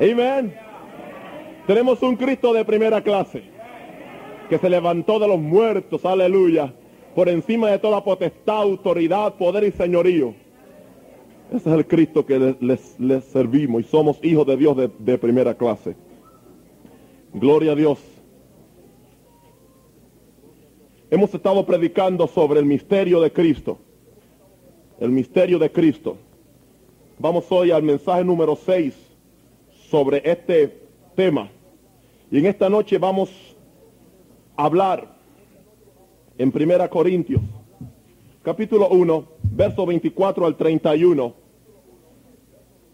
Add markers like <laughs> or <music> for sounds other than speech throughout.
Amén. Tenemos un Cristo de primera clase que se levantó de los muertos, aleluya, por encima de toda potestad, autoridad, poder y señorío. Ese es el Cristo que les, servimos y somos hijos de Dios de, de primera clase. Gloria a Dios. Hemos estado predicando sobre el misterio de Cristo. El misterio de Cristo. Vamos hoy al mensaje número 6 sobre este tema. Y en esta noche vamos a hablar en Primera Corintios, capítulo 1, verso 24 al 31.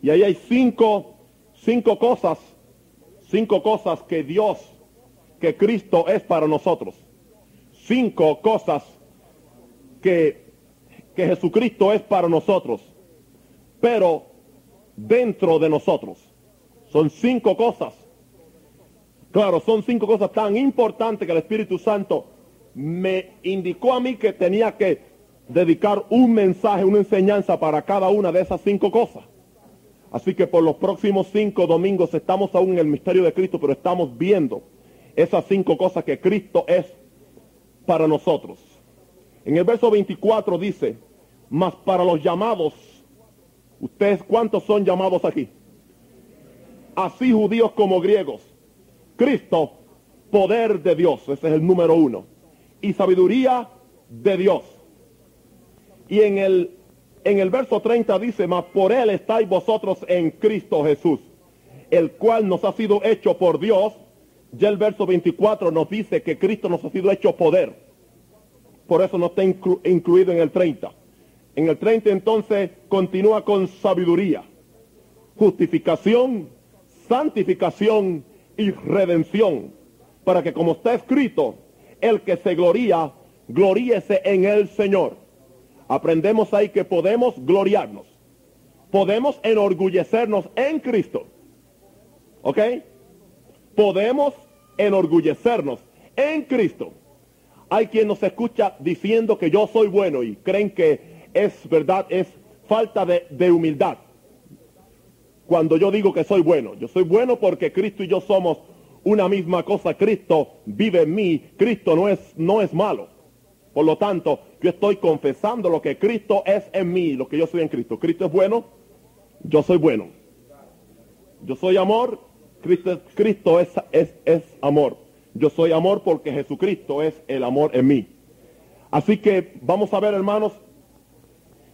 Y ahí hay cinco, cinco cosas, cinco cosas que Dios, que Cristo es para nosotros. Cinco cosas que, que Jesucristo es para nosotros, pero dentro de nosotros. Son cinco cosas. Claro, son cinco cosas tan importantes que el Espíritu Santo me indicó a mí que tenía que dedicar un mensaje, una enseñanza para cada una de esas cinco cosas. Así que por los próximos cinco domingos estamos aún en el misterio de Cristo, pero estamos viendo esas cinco cosas que Cristo es para nosotros. En el verso 24 dice, mas para los llamados, ¿ustedes cuántos son llamados aquí? Así judíos como griegos. Cristo, poder de Dios, ese es el número uno. Y sabiduría de Dios. Y en el, en el verso 30 dice, mas por él estáis vosotros en Cristo Jesús, el cual nos ha sido hecho por Dios. Ya el verso 24 nos dice que Cristo nos ha sido hecho poder. Por eso no está inclu incluido en el 30. En el 30 entonces continúa con sabiduría, justificación, santificación y redención. Para que como está escrito, el que se gloría, gloríese en el Señor. Aprendemos ahí que podemos gloriarnos. Podemos enorgullecernos en Cristo. ¿Ok? Podemos enorgullecernos en Cristo. Hay quien nos escucha diciendo que yo soy bueno y creen que es verdad, es falta de, de humildad. Cuando yo digo que soy bueno, yo soy bueno porque Cristo y yo somos una misma cosa. Cristo vive en mí. Cristo no es, no es malo. Por lo tanto, yo estoy confesando lo que Cristo es en mí, lo que yo soy en Cristo. Cristo es bueno, yo soy bueno. Yo soy amor, Cristo, Cristo es, es, es amor. Yo soy amor porque Jesucristo es el amor en mí. Así que vamos a ver, hermanos,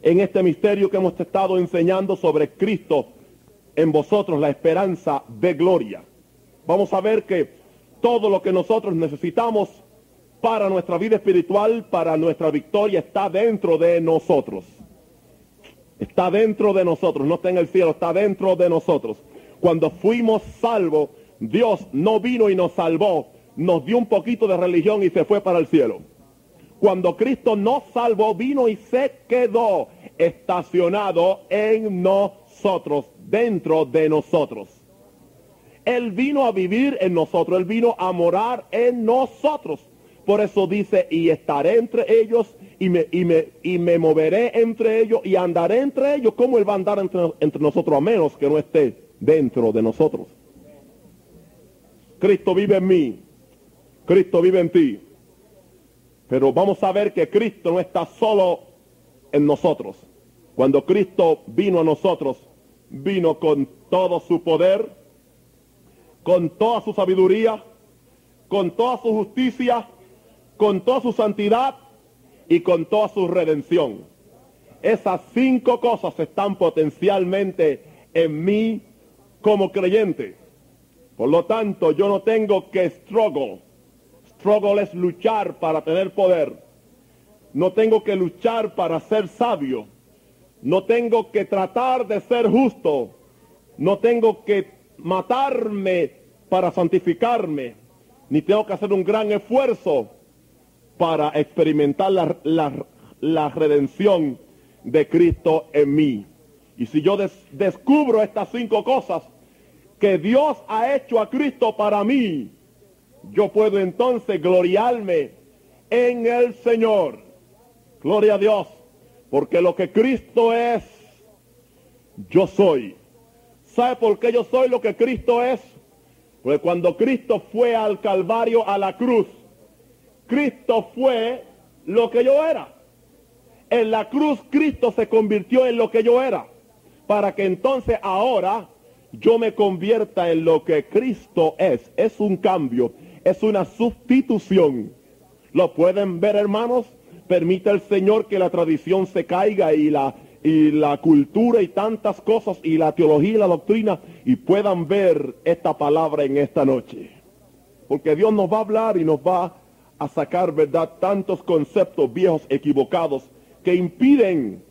en este misterio que hemos estado enseñando sobre Cristo en vosotros, la esperanza de gloria. Vamos a ver que todo lo que nosotros necesitamos para nuestra vida espiritual, para nuestra victoria, está dentro de nosotros. Está dentro de nosotros, no está en el cielo, está dentro de nosotros. Cuando fuimos salvos, Dios no vino y nos salvó, nos dio un poquito de religión y se fue para el cielo. Cuando Cristo nos salvó, vino y se quedó estacionado en nosotros, dentro de nosotros. Él vino a vivir en nosotros, Él vino a morar en nosotros. Por eso dice, y estaré entre ellos, y me, y me, y me moveré entre ellos, y andaré entre ellos. ¿Cómo Él va a andar entre, entre nosotros a menos que no esté dentro de nosotros? Cristo vive en mí, Cristo vive en ti. Pero vamos a ver que Cristo no está solo en nosotros. Cuando Cristo vino a nosotros, vino con todo su poder, con toda su sabiduría, con toda su justicia, con toda su santidad y con toda su redención. Esas cinco cosas están potencialmente en mí como creyente. Por lo tanto, yo no tengo que struggle. Struggle es luchar para tener poder. No tengo que luchar para ser sabio. No tengo que tratar de ser justo. No tengo que matarme para santificarme. Ni tengo que hacer un gran esfuerzo para experimentar la, la, la redención de Cristo en mí. Y si yo des, descubro estas cinco cosas que Dios ha hecho a Cristo para mí, yo puedo entonces gloriarme en el Señor. Gloria a Dios, porque lo que Cristo es, yo soy. ¿Sabe por qué yo soy lo que Cristo es? Porque cuando Cristo fue al Calvario, a la cruz, Cristo fue lo que yo era. En la cruz Cristo se convirtió en lo que yo era. Para que entonces ahora yo me convierta en lo que Cristo es. Es un cambio, es una sustitución. ¿Lo pueden ver hermanos? Permite el Señor que la tradición se caiga y la, y la cultura y tantas cosas y la teología y la doctrina y puedan ver esta palabra en esta noche. Porque Dios nos va a hablar y nos va a sacar, ¿verdad? Tantos conceptos viejos equivocados que impiden,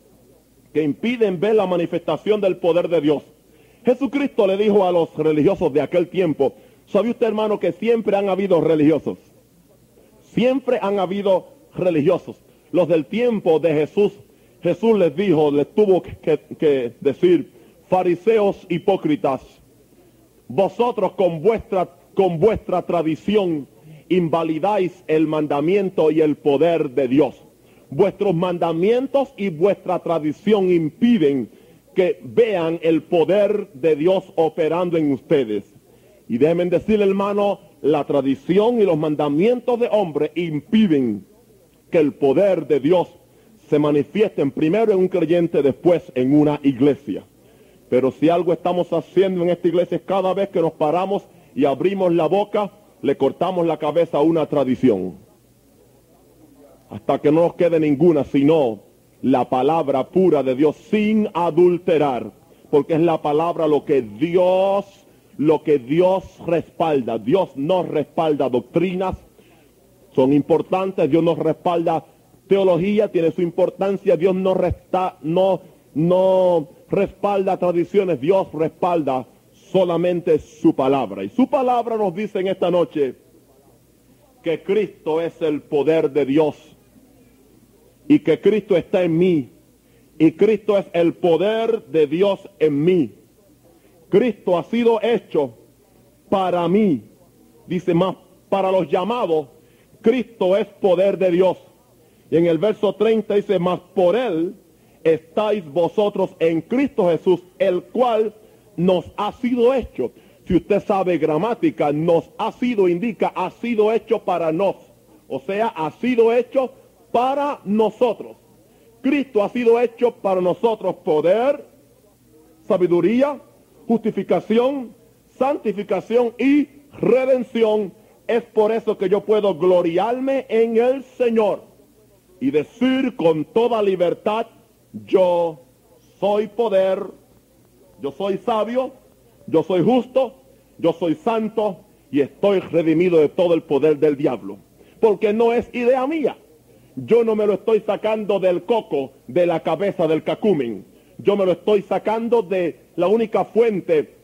que impiden ver la manifestación del poder de Dios. Jesucristo le dijo a los religiosos de aquel tiempo, ¿sabe usted hermano que siempre han habido religiosos? Siempre han habido religiosos. Los del tiempo de Jesús, Jesús les dijo, les tuvo que, decir, fariseos hipócritas, vosotros con vuestra, con vuestra tradición invalidáis el mandamiento y el poder de Dios. Vuestros mandamientos y vuestra tradición impiden que vean el poder de Dios operando en ustedes. Y déjenme decirle, hermano, la tradición y los mandamientos de hombre impiden que el poder de Dios se manifieste primero en un creyente, después en una iglesia. Pero si algo estamos haciendo en esta iglesia es cada vez que nos paramos y abrimos la boca, le cortamos la cabeza a una tradición. Hasta que no nos quede ninguna, sino la palabra pura de Dios sin adulterar. Porque es la palabra lo que Dios, lo que Dios respalda. Dios no respalda doctrinas, son importantes, Dios nos respalda teología, tiene su importancia, Dios no resta, no, no respalda tradiciones, Dios respalda solamente su palabra. Y su palabra nos dice en esta noche que Cristo es el poder de Dios y que Cristo está en mí y Cristo es el poder de Dios en mí. Cristo ha sido hecho para mí, dice más, para los llamados, Cristo es poder de Dios. Y en el verso 30 dice, más por él estáis vosotros en Cristo Jesús, el cual nos ha sido hecho. Si usted sabe gramática, nos ha sido, indica, ha sido hecho para nos. O sea, ha sido hecho para nosotros. Cristo ha sido hecho para nosotros poder, sabiduría, justificación, santificación y redención. Es por eso que yo puedo gloriarme en el Señor y decir con toda libertad, yo soy poder, yo soy sabio, yo soy justo, yo soy santo y estoy redimido de todo el poder del diablo. Porque no es idea mía. Yo no me lo estoy sacando del coco de la cabeza del cacumen. Yo me lo estoy sacando de la única fuente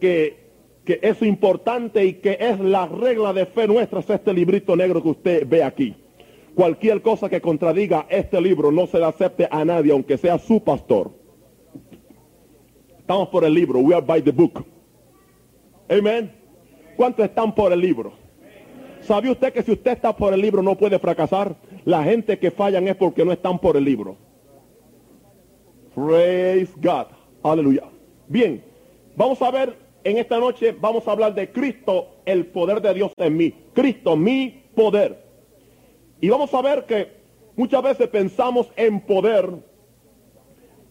que, que es importante y que es la regla de fe nuestra, es este librito negro que usted ve aquí. Cualquier cosa que contradiga este libro no se le acepte a nadie, aunque sea su pastor. Estamos por el libro. We are by the book. Amen. ¿Cuántos están por el libro? ¿Sabe usted que si usted está por el libro no puede fracasar? La gente que fallan es porque no están por el libro. Praise God. Aleluya. Bien, vamos a ver en esta noche, vamos a hablar de Cristo, el poder de Dios en mí. Cristo, mi poder. Y vamos a ver que muchas veces pensamos en poder,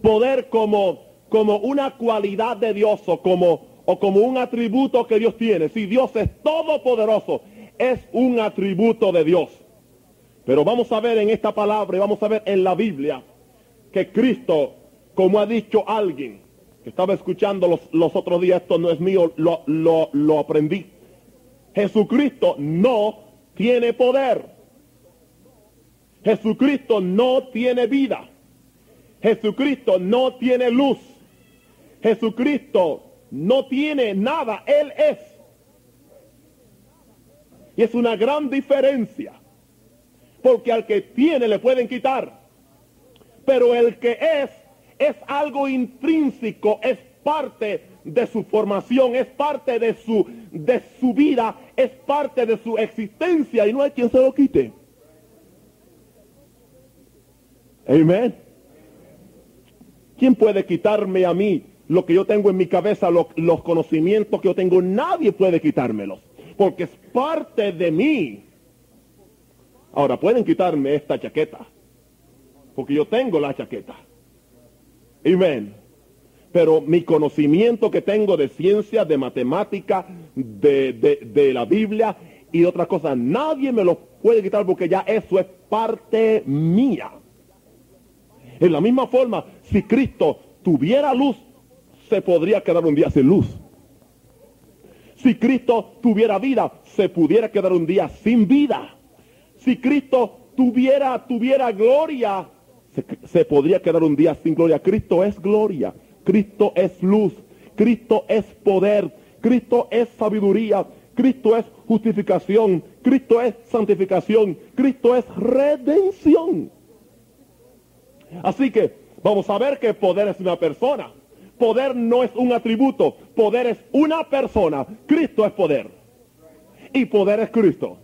poder como como una cualidad de Dios o como, o como un atributo que Dios tiene. Si Dios es todopoderoso, es un atributo de Dios. Pero vamos a ver en esta palabra y vamos a ver en la Biblia que Cristo, como ha dicho alguien, que estaba escuchando los, los otros días, esto no es mío, lo, lo, lo aprendí. Jesucristo no tiene poder. Jesucristo no tiene vida. Jesucristo no tiene luz. Jesucristo no tiene nada, Él es. Y es una gran diferencia. Porque al que tiene le pueden quitar. Pero el que es, es algo intrínseco, es parte de su formación, es parte de su, de su vida, es parte de su existencia y no hay quien se lo quite. Amén. ¿Quién puede quitarme a mí lo que yo tengo en mi cabeza, lo- los conocimientos que yo tengo, nadie puede quitármelos, porque es parte de mí. Ahora, pueden quitarme esta chaqueta, porque yo tengo la chaqueta. Amén. Pero mi conocimiento que tengo de ciencia, de matemática, de, de- de la Biblia y de otras cosas, nadie me lo puede quitar porque ya eso es parte mía. En la misma forma, si Cristo tuviera luz, se podría quedar un día sin luz. Si Cristo tuviera vida, se pudiera quedar un día sin vida. Si Cristo tuviera, tuviera gloria, se, podría quedar un día sin gloria. Cristo es gloria, Cristo es luz, Cristo es poder, Cristo es sabiduría, Cristo es justificación, Cristo es santificación, Cristo es redención. Así que vamos a ver que poder es una persona. Poder no es un atributo, poder es una persona. Cristo es poder. Y poder es Cristo.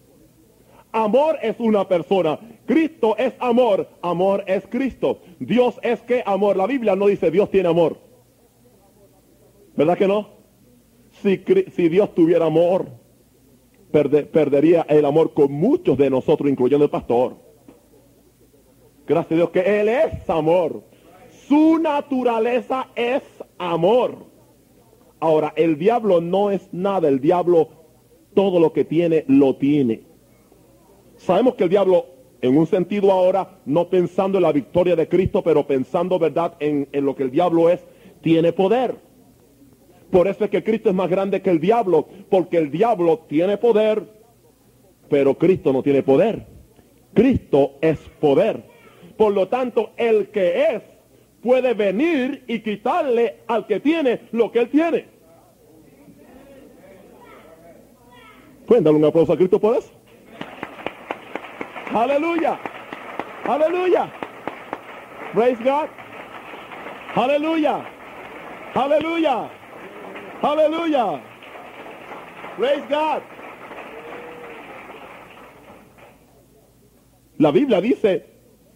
Amor es una persona. Cristo es amor. Amor es Cristo. Dios es que amor. La Biblia no dice Dios tiene amor. ¿Verdad que no? Si, Dios tuviera amor, perde- perdería el amor con muchos de nosotros, incluyendo el pastor. Gracias a Dios que Él es amor. Su naturaleza es amor. Ahora, el diablo no es nada. El diablo todo lo que tiene, lo tiene. Sabemos que el diablo, en un sentido ahora, no pensando en la victoria de Cristo, pero pensando, ¿verdad?, en, en lo que el diablo es, tiene poder. Por eso es que Cristo es más grande que el diablo, porque el diablo tiene poder, pero Cristo no tiene poder. Cristo es poder. Por lo tanto, el que es puede venir y quitarle al que tiene lo que él tiene. ¿Pueden darle un aplauso a Cristo por eso? Aleluya. Aleluya. Praise God. Aleluya. Aleluya. Aleluya. Praise God. La Biblia dice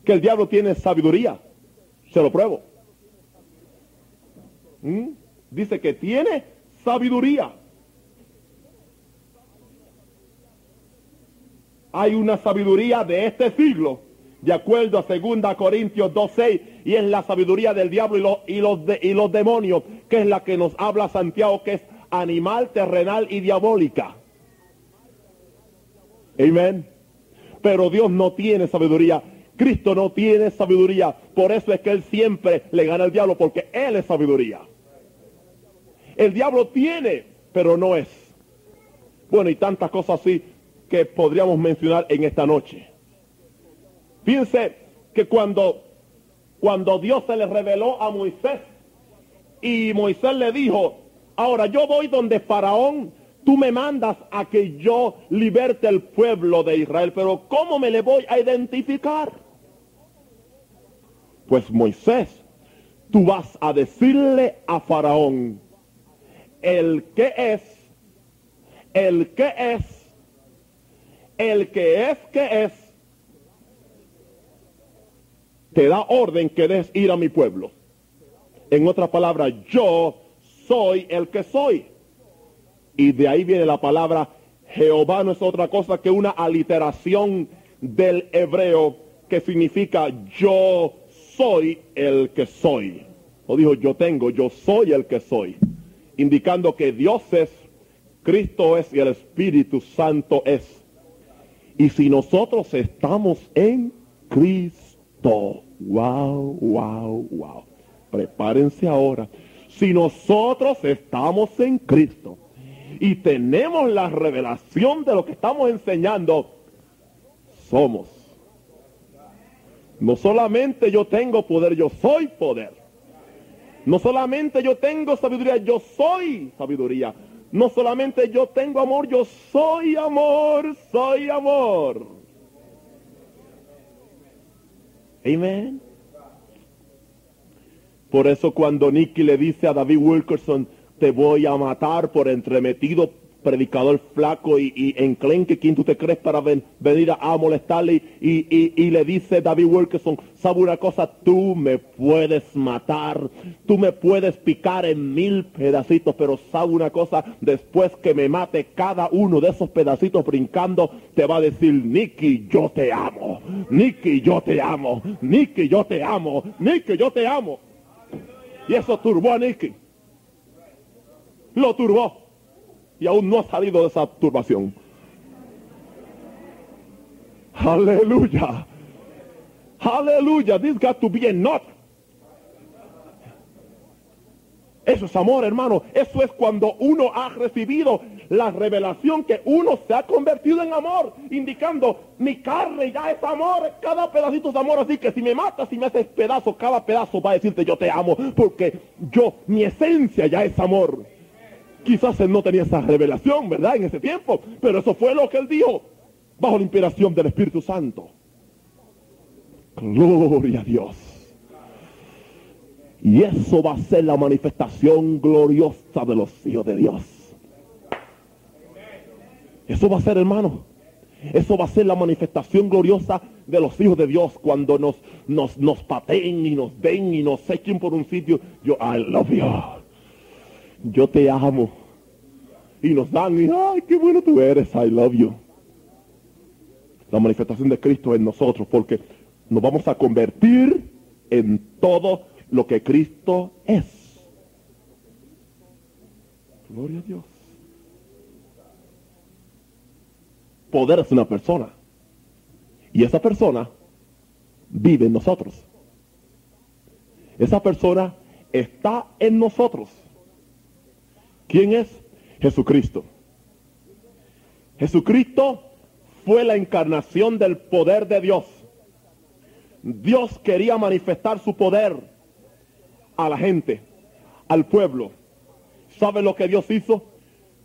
que el diablo tiene sabiduría. Se lo pruebo. ¿Mm? Dice que tiene sabiduría. Hay una sabiduría de este siglo, de acuerdo a 2 Corintios 2.6, y es la sabiduría del diablo y los, y, los demonios, que es la que nos habla Santiago, que es animal, terrenal y diabólica. Amén. Pero Dios no tiene sabiduría. Cristo no tiene sabiduría. Por eso es que Él siempre le gana al diablo, porque Él es sabiduría. El diablo tiene, pero no es. Bueno, y tantas cosas así que podríamos mencionar en esta noche. Fíjense que cuando, cuando Dios se le reveló a Moisés y Moisés le dijo, ahora yo voy donde Faraón, tú me mandas a que yo liberte el pueblo de Israel, pero ¿cómo me le voy a identificar? Pues Moisés, tú vas a decirle a Faraón, el que es, el que es, el que es que es, te da orden que des ir a mi pueblo. En otras palabras, yo soy el que soy. Y de ahí viene la palabra Jehová no es otra cosa que una aliteración del hebreo que significa yo soy el que soy. O dijo yo tengo, yo soy el que soy. Indicando que Dios es, Cristo es y el Espíritu Santo es. Y si nosotros estamos en Cristo, wow, wow, wow. Prepárense ahora. Si nosotros estamos en Cristo y tenemos la revelación de lo que estamos enseñando, somos. No solamente yo tengo poder, yo soy poder. No solamente yo tengo sabiduría, yo soy sabiduría. No solamente yo tengo amor, yo soy amor, soy amor. Amén. Por eso cuando Nicky le dice a David Wilkerson, te voy a matar por entremetido predicador flaco y, y enclenque, ¿quién tú te crees para ven- venir a, molestarle? Y le dice David Wilkerson, ¿sabe una cosa? Tú me puedes matar, tú me puedes picar en mil pedacitos, pero ¿sabe una cosa? Después que me mate cada uno de esos pedacitos brincando, te va a decir, Nicky, yo te amo, Nicky, yo te amo, Nicky, yo te amo, Nicky, yo te amo. Y eso turbó a Nicky. Lo turbó y aún no ha salido de esa turbación. Aleluya. Aleluya. This got to be. Eso es amor, hermano. Eso es cuando uno ha recibido la revelación que uno se ha convertido en amor, indicando mi carne ya es amor, cada pedacito es amor, así que si me matas, si me haces pedazo, cada pedazo va a decirte yo te amo, porque yo, mi esencia ya es amor. Quizás él no tenía esa revelación, ¿verdad? En ese tiempo. Pero eso fue lo que él dijo bajo la inspiración del Espíritu Santo. Gloria a Dios. Y eso va a ser la manifestación gloriosa de los hijos de Dios. Eso va a ser, hermano. Eso va a ser la manifestación gloriosa de los hijos de Dios cuando nos, nos, nos pateen y nos den y nos echen por un sitio. Yo, I love you yo te amo. Y nos dan, y ay, qué bueno tú eres, I love you. La manifestación de Cristo en nosotros, porque nos vamos a convertir en todo lo que Cristo es. Gloria a Dios. Poder es una persona. Y esa persona vive en nosotros. Esa persona está en nosotros. ¿Quién es? Jesucristo. Jesucristo fue la encarnación del poder de Dios. Dios quería manifestar su poder a la gente, al pueblo. ¿Sabe lo que Dios hizo?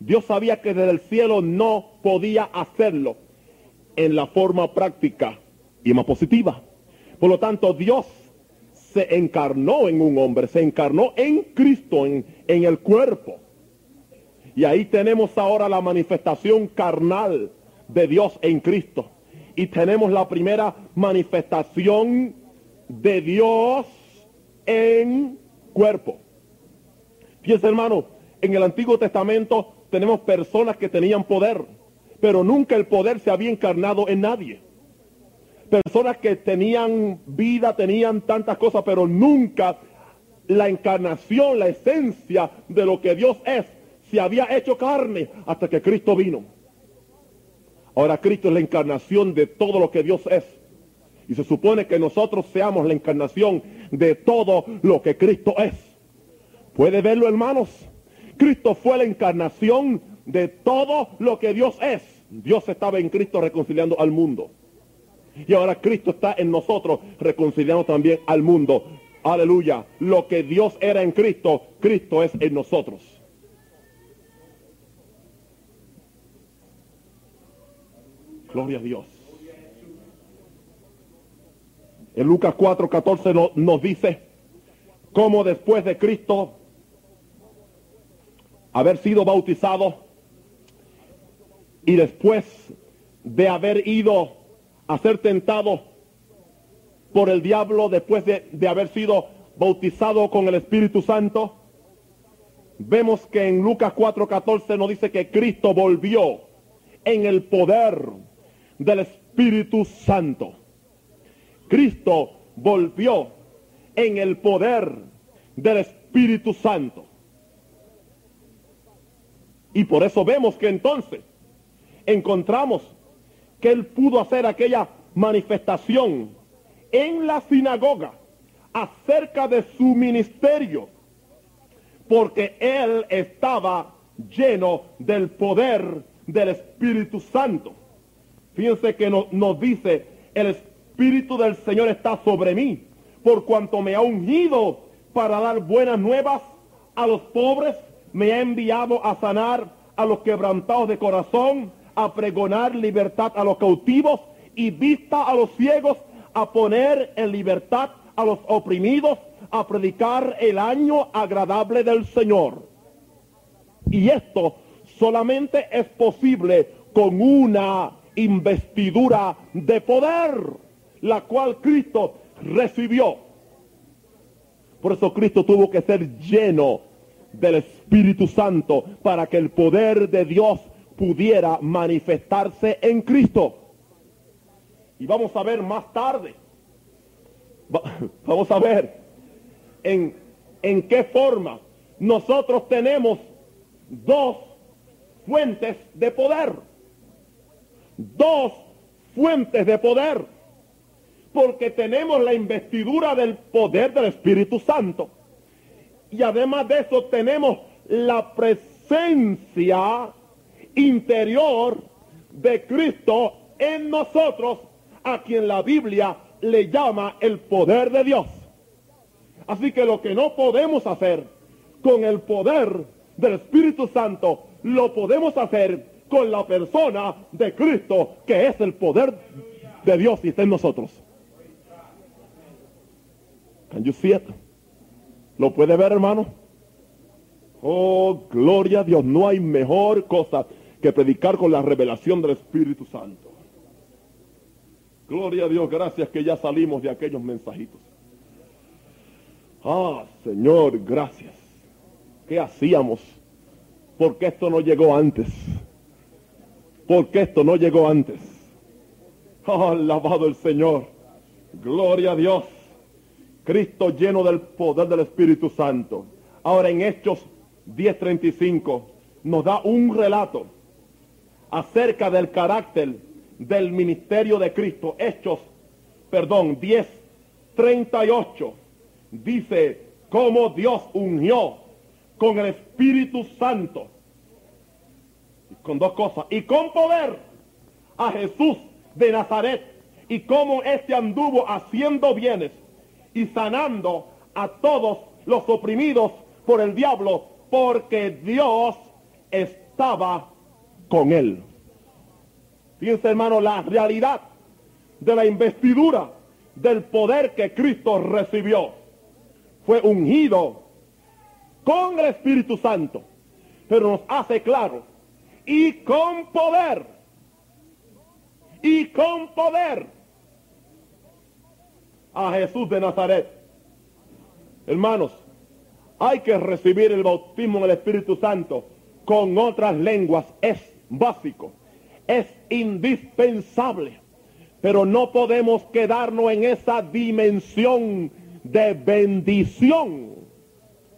Dios sabía que desde el cielo no podía hacerlo en la forma práctica y más positiva. Por lo tanto, Dios se encarnó en un hombre, se encarnó en Cristo, en, en el cuerpo. Y ahí tenemos ahora la manifestación carnal de Dios en Cristo. Y tenemos la primera manifestación de Dios en cuerpo. Fíjense hermano, en el Antiguo Testamento tenemos personas que tenían poder, pero nunca el poder se había encarnado en nadie. Personas que tenían vida, tenían tantas cosas, pero nunca la encarnación, la esencia de lo que Dios es, se había hecho carne hasta que Cristo vino. Ahora Cristo es la encarnación de todo lo que Dios es. Y se supone que nosotros seamos la encarnación de todo lo que Cristo es. ¿Puede verlo, hermanos? Cristo fue la encarnación de todo lo que Dios es. Dios estaba en Cristo reconciliando al mundo. Y ahora Cristo está en nosotros reconciliando también al mundo. Aleluya. Lo que Dios era en Cristo, Cristo es en nosotros. Gloria a Dios. En Lucas 4, 14 no- nos dice cómo después de Cristo haber sido bautizado y después de haber ido a ser tentado por el diablo, después de, de haber sido bautizado con el Espíritu Santo, vemos que en Lucas 4:14 nos dice que Cristo volvió en el poder del Espíritu Santo. Cristo volvió en el poder del Espíritu Santo. Y por eso vemos que entonces encontramos que él pudo hacer aquella manifestación en la sinagoga acerca de su ministerio, porque él estaba lleno del poder del Espíritu Santo. Fíjense que no- nos dice, el Espíritu del Señor está sobre mí, por cuanto me ha ungido para dar buenas nuevas a los pobres, me ha enviado a sanar a los quebrantados de corazón, a pregonar libertad a los cautivos y vista a los ciegos, a poner en libertad a los oprimidos, a predicar el año agradable del Señor. Y esto solamente es posible con una investidura de poder, la cual Cristo recibió. Por eso Cristo tuvo que ser lleno del Espíritu Santo para que el poder de Dios pudiera manifestarse en Cristo. Y vamos a ver más tarde, <laughs> vamos a ver en, en qué forma nosotros tenemos dos fuentes de poder. Dos fuentes de poder. Porque tenemos la investidura del poder del Espíritu Santo. Y además de eso tenemos la presencia interior de Cristo en nosotros, a quien la Biblia le llama el poder de Dios. Así que lo que no podemos hacer con el poder del Espíritu Santo, lo podemos hacer con la persona de Cristo, que es el poder de Dios y está en nosotros. Can you see it? ¿Lo puede ver, hermano? Oh, gloria a Dios. No hay mejor cosa que predicar con la revelación del Espíritu Santo. Gloria a Dios, gracias que ya salimos de aquellos mensajitos. Ah, Señor, gracias. ¿Qué hacíamos? Porque esto no llegó antes. Porque esto no llegó antes. Ah, alabado el Señor. Gloria a Dios. Cristo lleno del poder del Espíritu Santo. Ahora en Hechos 10:35 nos da un relato acerca del carácter del ministerio de Cristo. Hechos, perdón, 10:38 dice cómo Dios ungió con el Espíritu Santo. Con dos cosas. Y con poder a Jesús de Nazaret. Y cómo éste anduvo haciendo bienes y sanando a todos los oprimidos por el diablo, porque Dios estaba con él. Fíjense, hermano, la realidad de la investidura del poder que Cristo recibió. Fue ungido con el Espíritu Santo, pero nos hace claro, y con poder, y con poder a Jesús de Nazaret. Hermanos, hay que recibir el bautismo en el Espíritu Santo con otras lenguas. Es básico, es indispensable. Pero no podemos quedarnos en esa dimensión de bendición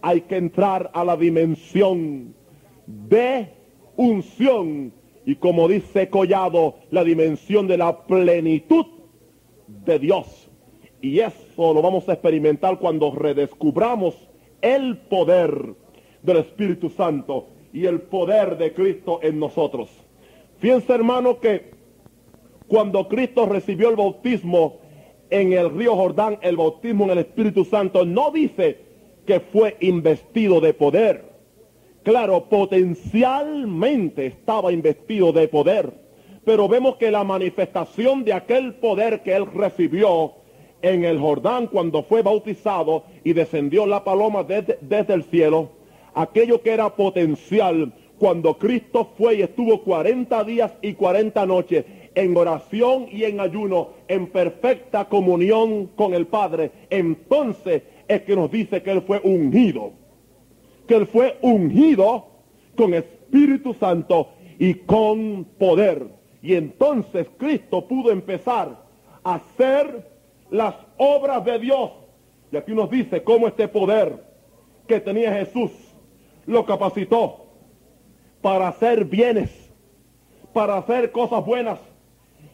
hay que entrar a la dimensión de unción y como dice Collado, la dimensión de la plenitud de Dios. Y eso lo vamos a experimentar cuando redescubramos el poder del Espíritu Santo y el poder de Cristo en nosotros. Fíjense hermano que cuando Cristo recibió el bautismo en el río Jordán, el bautismo en el Espíritu Santo, no dice que fue investido de poder. Claro, potencialmente estaba investido de poder, pero vemos que la manifestación de aquel poder que él recibió en el Jordán cuando fue bautizado y descendió la paloma desde, el cielo, aquello que era potencial cuando Cristo fue y estuvo 40 días y 40 noches en oración y en ayuno, en perfecta comunión con el Padre, entonces es que nos dice que Él fue ungido. Que Él fue ungido con Espíritu Santo y con poder. Y entonces Cristo pudo empezar a hacer las obras de Dios. Y aquí nos dice cómo este poder que tenía Jesús lo capacitó para hacer bienes, para hacer cosas buenas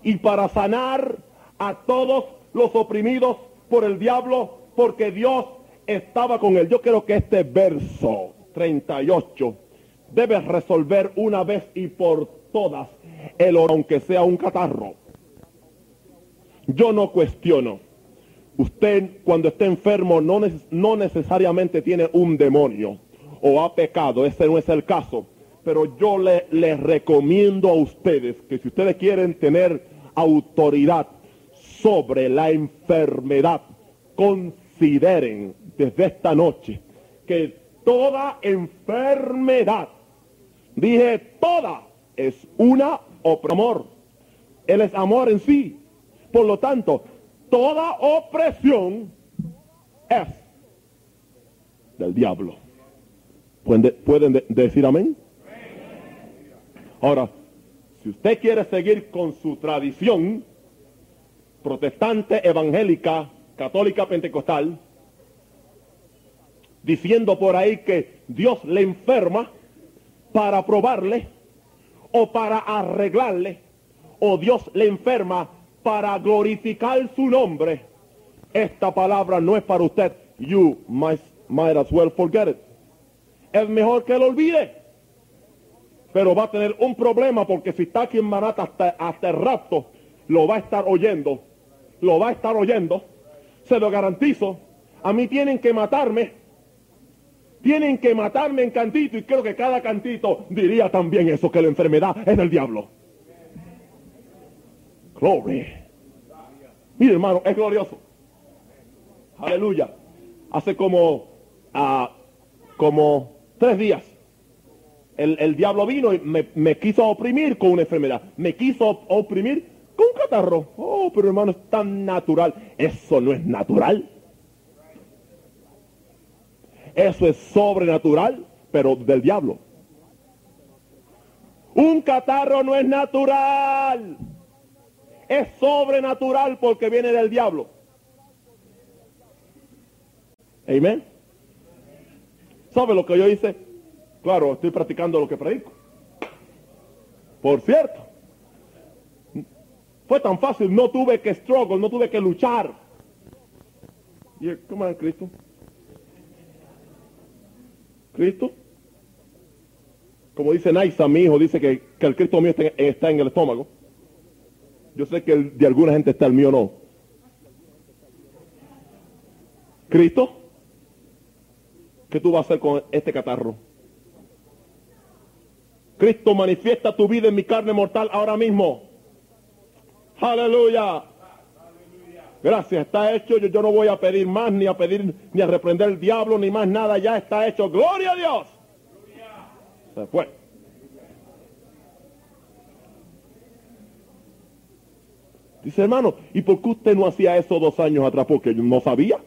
y para sanar a todos los oprimidos por el diablo porque Dios estaba con él. Yo creo que este verso 38 debe resolver una vez y por todas el oro, aunque sea un catarro. Yo no cuestiono. Usted cuando esté enfermo no, necesariamente tiene un demonio o ha pecado, ese no es el caso. Pero yo le, recomiendo a ustedes que si ustedes quieren tener autoridad sobre la enfermedad, consideren desde esta noche que toda enfermedad Dije, toda es una amor. Él es amor en sí. Por lo tanto, toda opresión es del diablo. ¿Pueden, pueden decir amén? Ahora, si usted quiere seguir con su tradición protestante, evangélica, católica, pentecostal, diciendo por ahí que Dios le enferma para probarle o para arreglarle, o Dios le enferma para glorificar su nombre, esta palabra no es para usted. You might, might as well forget it. Es mejor que lo olvide. Pero va a tener un problema porque si está aquí en Manata hasta, hasta el rato, lo va a estar oyendo. Lo va a estar oyendo. Se lo garantizo. A mí tienen que matarme. Tienen que matarme en cantito y creo que cada cantito diría también eso, que la enfermedad es del diablo. Glory. Mire hermano, es glorioso. Aleluya. Hace como, uh, como tres días. El, el diablo vino y me, quiso oprimir con una enfermedad. Me quiso oprimir con un catarro. Oh, pero hermano, es tan natural. Eso no es natural. Eso es sobrenatural, pero del diablo. Un catarro no es natural. Es sobrenatural porque viene del diablo. Amén. ¿Sabe lo que yo hice? Claro, estoy practicando lo que predico. Por cierto, fue tan fácil, no tuve que struggle, no tuve que luchar. Y ¿cómo es Cristo? Cristo. Como dice Naisa, mi hijo, dice que, que el Cristo mío está, está, en el estómago. Yo sé que el, de alguna gente está el mío no. Cristo, ¿qué tú vas a hacer con este catarro? Cristo manifiesta tu vida en mi carne mortal ahora mismo. Aleluya. Gracias, está hecho. Yo, yo, no voy a pedir más, ni a pedir, ni a reprender el diablo, ni más nada. Ya está hecho. Gloria a Dios. Se fue. Dice hermano, ¿y por qué usted no hacía eso dos años atrás? Porque yo no sabía.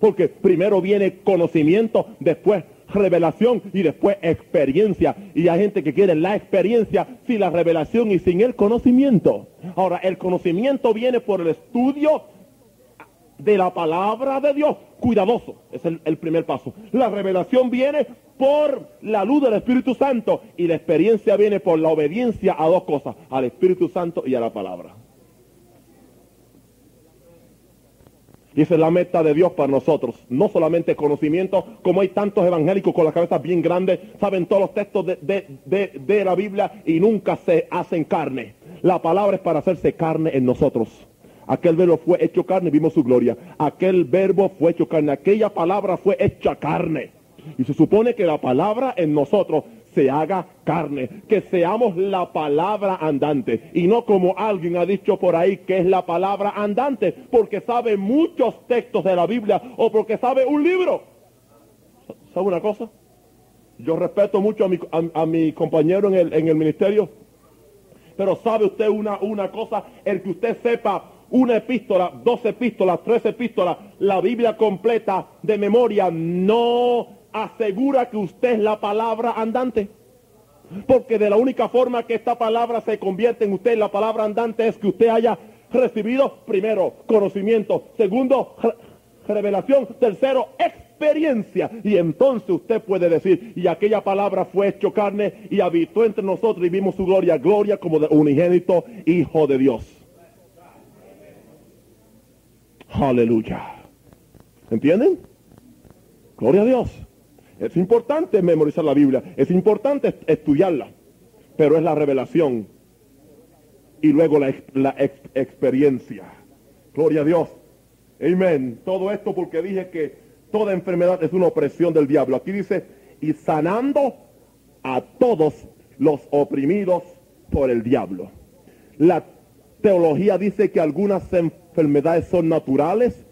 Porque primero viene conocimiento, después revelación y después experiencia. Y hay gente que quiere la experiencia sin la revelación y sin el conocimiento. Ahora, el conocimiento viene por el estudio de la palabra de Dios. Cuidadoso, es el, el, primer paso. La revelación viene por la luz del Espíritu Santo y la experiencia viene por la obediencia a dos cosas, al Espíritu Santo y a la palabra. Es la meta de Dios para nosotros. No solamente conocimiento, como hay tantos evangélicos con las cabezas bien grandes, saben todos los textos de, de, de, de, la Biblia y nunca se hacen carne. La palabra es para hacerse carne en nosotros. Aquel verbo fue hecho carne vimos su gloria. Aquel verbo fue hecho carne. Aquella palabra fue hecha carne. Y se supone que la palabra en nosotros se haga carne, que seamos la palabra andante y no como alguien ha dicho por ahí que es la palabra andante porque sabe muchos textos de la Biblia o porque sabe un libro. ¿Sabe una cosa? Yo respeto mucho a mi, a, mi compañero en el, en el, ministerio, pero sabe usted una, una cosa, el que usted sepa una epístola, dos epístolas, tres epístolas, la Biblia completa de memoria, no asegura que usted es la palabra andante. Porque de la única forma que esta palabra se convierte en usted, la palabra andante, es que usted haya recibido, primero, conocimiento, segundo, revelación, tercero, experiencia. Y entonces usted puede decir, y aquella palabra fue hecho carne y habitó entre nosotros y vimos su gloria, gloria como de unigénito Hijo de Dios. Aleluya. ¿Entienden? Gloria a Dios. Es importante memorizar la Biblia, es importante estudiarla, pero es la revelación y luego la, la ex, experiencia. Gloria a Dios. Amén. Todo esto porque dije que toda enfermedad es una opresión del diablo. Aquí dice, y sanando a todos los oprimidos por el diablo. La teología dice que algunas enfermedades son naturales,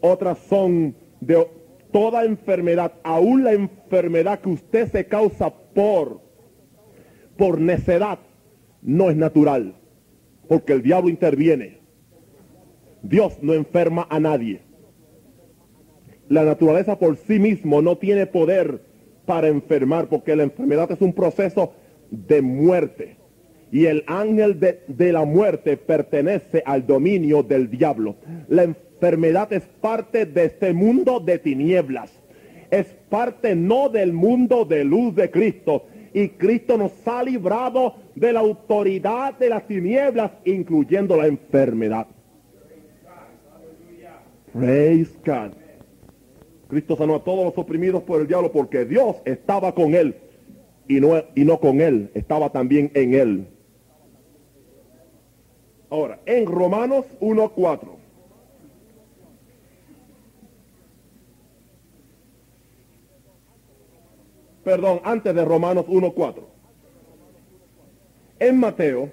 otras son de toda enfermedad, aún la enfermedad que usted se causa por por necedad no es natural, porque el diablo interviene. Dios no enferma a nadie. La naturaleza por sí mismo no tiene poder para enfermar, porque la enfermedad es un proceso de muerte. Y el ángel de, de, la muerte pertenece al dominio del diablo. Es parte de este mundo de tinieblas. Es parte no del mundo de luz de Cristo. Y Cristo nos ha librado de la autoridad de las tinieblas, incluyendo la enfermedad. Praise God. Cristo sanó a todos los oprimidos por el diablo porque Dios estaba con él y no, y no con él, estaba también en él. Ahora, en Romanos 1.4. Perdón, antes de Romanos 1.4. En Mateo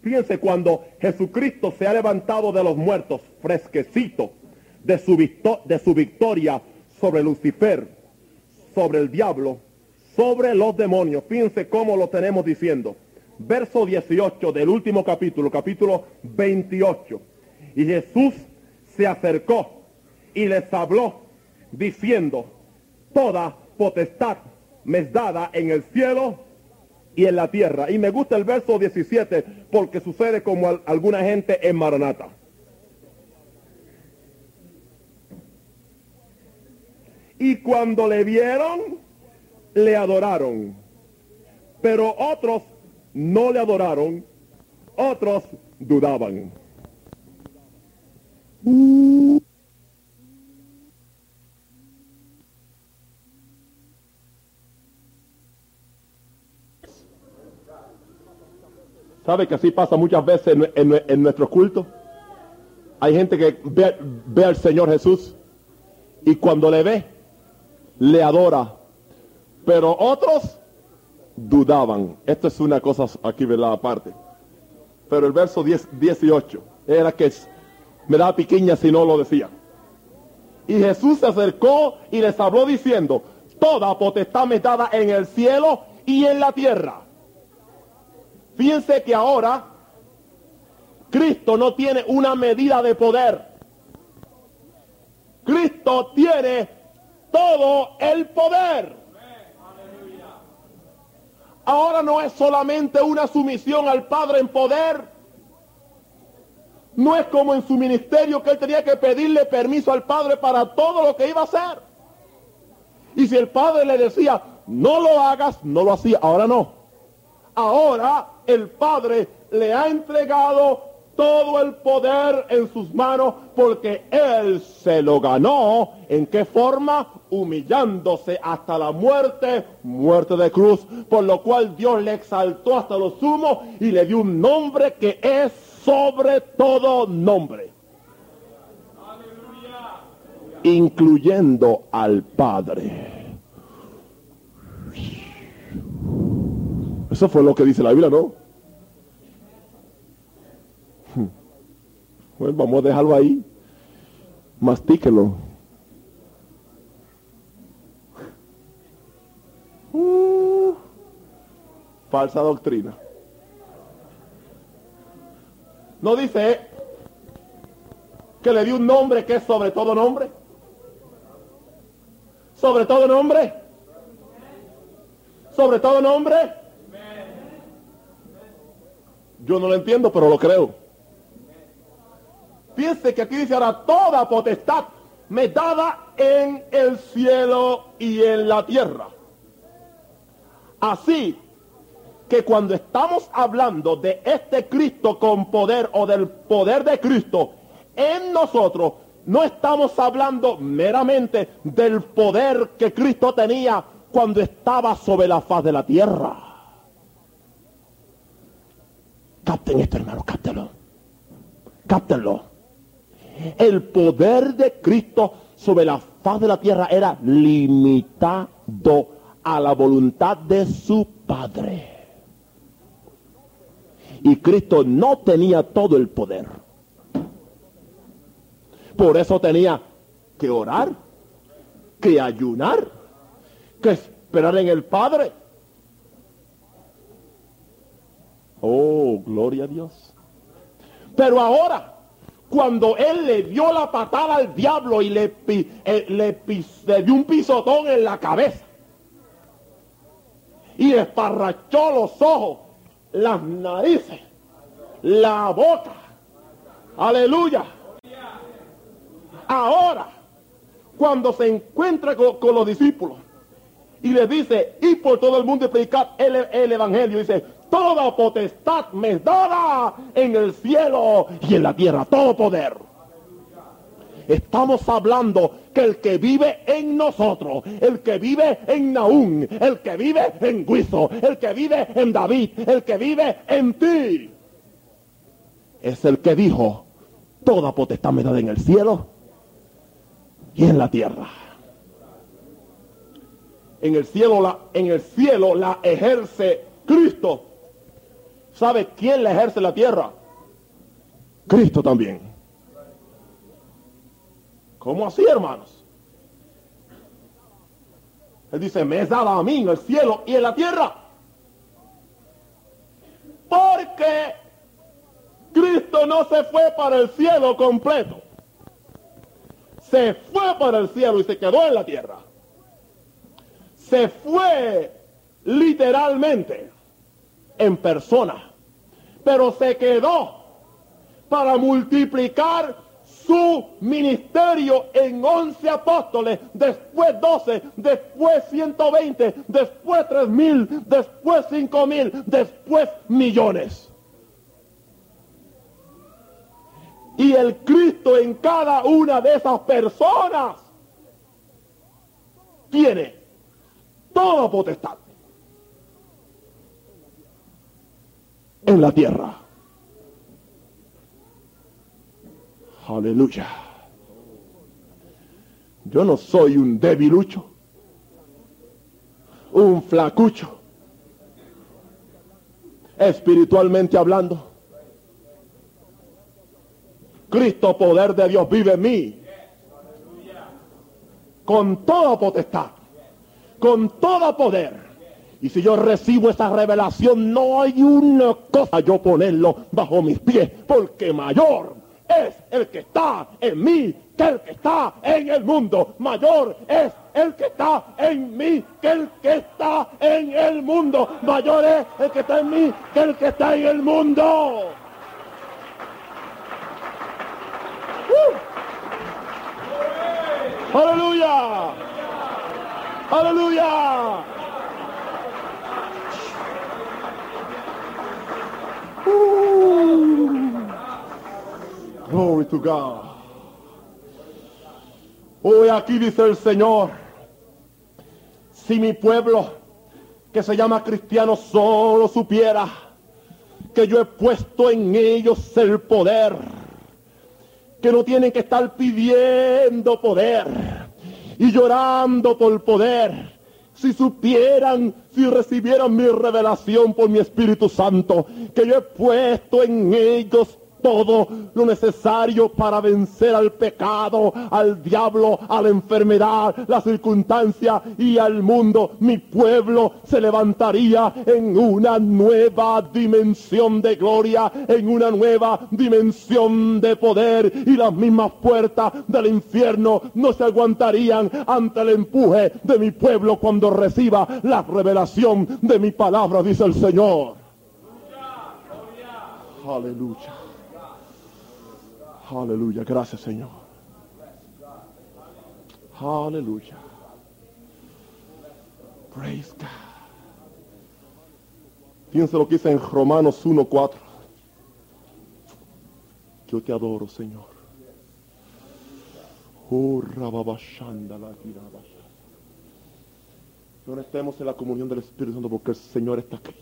Fíjense cuando Jesucristo se ha levantado de los muertos, fresquecito, de su, de su victoria sobre Lucifer, sobre el diablo, sobre los demonios. Fíjense cómo lo tenemos diciendo. Verso 18 del último capítulo, capítulo 28. Y Jesús se acercó y les habló diciendo, toda potestad me es dada en el cielo y en la tierra. Y me gusta el verso 17 porque sucede como alguna gente en Maranata. Y cuando le vieron, le adoraron. Pero otros no le adoraron, otros dudaban. ¿Sabe que así pasa muchas veces en, nuestro culto? Hay gente que ve, ve, al Señor Jesús y cuando le ve, le adora. Pero otros dudaban. Esto es una cosa aquí, ¿verdad? Aparte. Pero el verso 10, 18 era que me da pequeña si no lo decía. Y Jesús se acercó y les habló diciendo, toda potestad me dada en el cielo y en la tierra. Fíjense que ahora Cristo no tiene una medida de poder. Cristo tiene todo el poder. Ahora no es solamente una sumisión al Padre en poder. No es como en su ministerio que él tenía que pedirle permiso al Padre para todo lo que iba a hacer. Y si el Padre le decía, no lo hagas, no lo hacía. Ahora no. Ahora el Padre le ha entregado todo el poder en sus manos porque Él se lo ganó. ¿En qué forma? Humillándose hasta la muerte, muerte de cruz, por lo cual Dios le exaltó hasta lo sumo y le dio un nombre que es sobre todo nombre. Incluyendo al Padre. Eso fue lo que dice la Biblia, ¿no? Bueno, vamos a dejarlo ahí. Mastíquelo. Uh, falsa doctrina. No dice que le dio un nombre que es sobre todo nombre. Sobre todo nombre. Sobre todo nombre. Yo no lo entiendo, pero lo creo. Piense que aquí dice ahora toda potestad me dada en el cielo y en la tierra. Así que cuando estamos hablando de este Cristo con poder o del poder de Cristo en nosotros, no estamos hablando meramente del poder que Cristo tenía cuando estaba sobre la faz de la tierra. Capten esto, hermano, cáptenlo. Cáptenlo. El poder de Cristo sobre la faz de la tierra era limitado a la voluntad de su Padre. Y Cristo no tenía todo el poder. Por eso tenía que orar que ayunar, que esperar en el Padre. Oh, gloria a Dios. Pero ahora, cuando él le dio la patada al diablo y le, eh, le, dio un pisotón en la cabeza y esparrachó los ojos, las narices, la boca, aleluya. Ahora, cuando se encuentra con, los discípulos y les dice, y por todo el mundo predicar el, el evangelio, dice, toda potestad me dada en el cielo y en la tierra, todo poder. Estamos hablando que el que vive en nosotros, el que vive en Naún, el que vive en Guizo, el que vive en David, el que vive en ti, es el que dijo, toda potestad me dada en el cielo y en la tierra. En el cielo la, en el cielo la ejerce Cristo. ¿Sabe quién la ejerce la tierra? Cristo también. ¿Cómo así, hermanos? Él dice, me es dada a mí en el cielo y en la tierra. Porque Cristo no se fue para el cielo completo se fue para el cielo y se quedó en la tierra. Se fue literalmente en persona, pero se quedó para multiplicar su ministerio en 11 apóstoles, después 12, después 120, después 3000, después 5000, después millones. y el Cristo en cada una de esas personas tiene toda potestad en la tierra. Aleluya. Yo no soy un debilucho, un flacucho, espiritualmente hablando. Cristo, poder de Dios, vive en mí. Con toda potestad, con todo poder. Y si yo recibo esa revelación, no hay una cosa yo ponerlo bajo mis pies, porque mayor es el que está en mí que el que está en el mundo. Mayor es el que está en mí que el que está en el mundo. Mayor es el que está en mí que el que está en el mundo. Aleluya. Aleluya. Glory to God. Hoy aquí dice el Señor, si mi pueblo que se llama cristiano solo supiera que yo he puesto en ellos el poder que no tienen que estar pidiendo poder y llorando por poder. Si supieran, si recibieran mi revelación por mi Espíritu Santo, que yo he puesto en ellos todo lo necesario para vencer al pecado, al diablo, a la enfermedad, la circunstancia y al mundo. Mi pueblo se levantaría en una nueva dimensión de gloria, en una nueva dimensión de poder y las mismas puertas del infierno no se aguantarían ante el empuje de mi pueblo cuando reciba la revelación de mi palabra, dice el Señor. Aleluya. Aleluya, gracias Señor. Aleluya. Praise God. Fíjense lo que dice en Romanos 1.4. Yo te adoro, Señor. Oh, no estemos en la comunión del Espíritu Santo porque el Señor está aquí.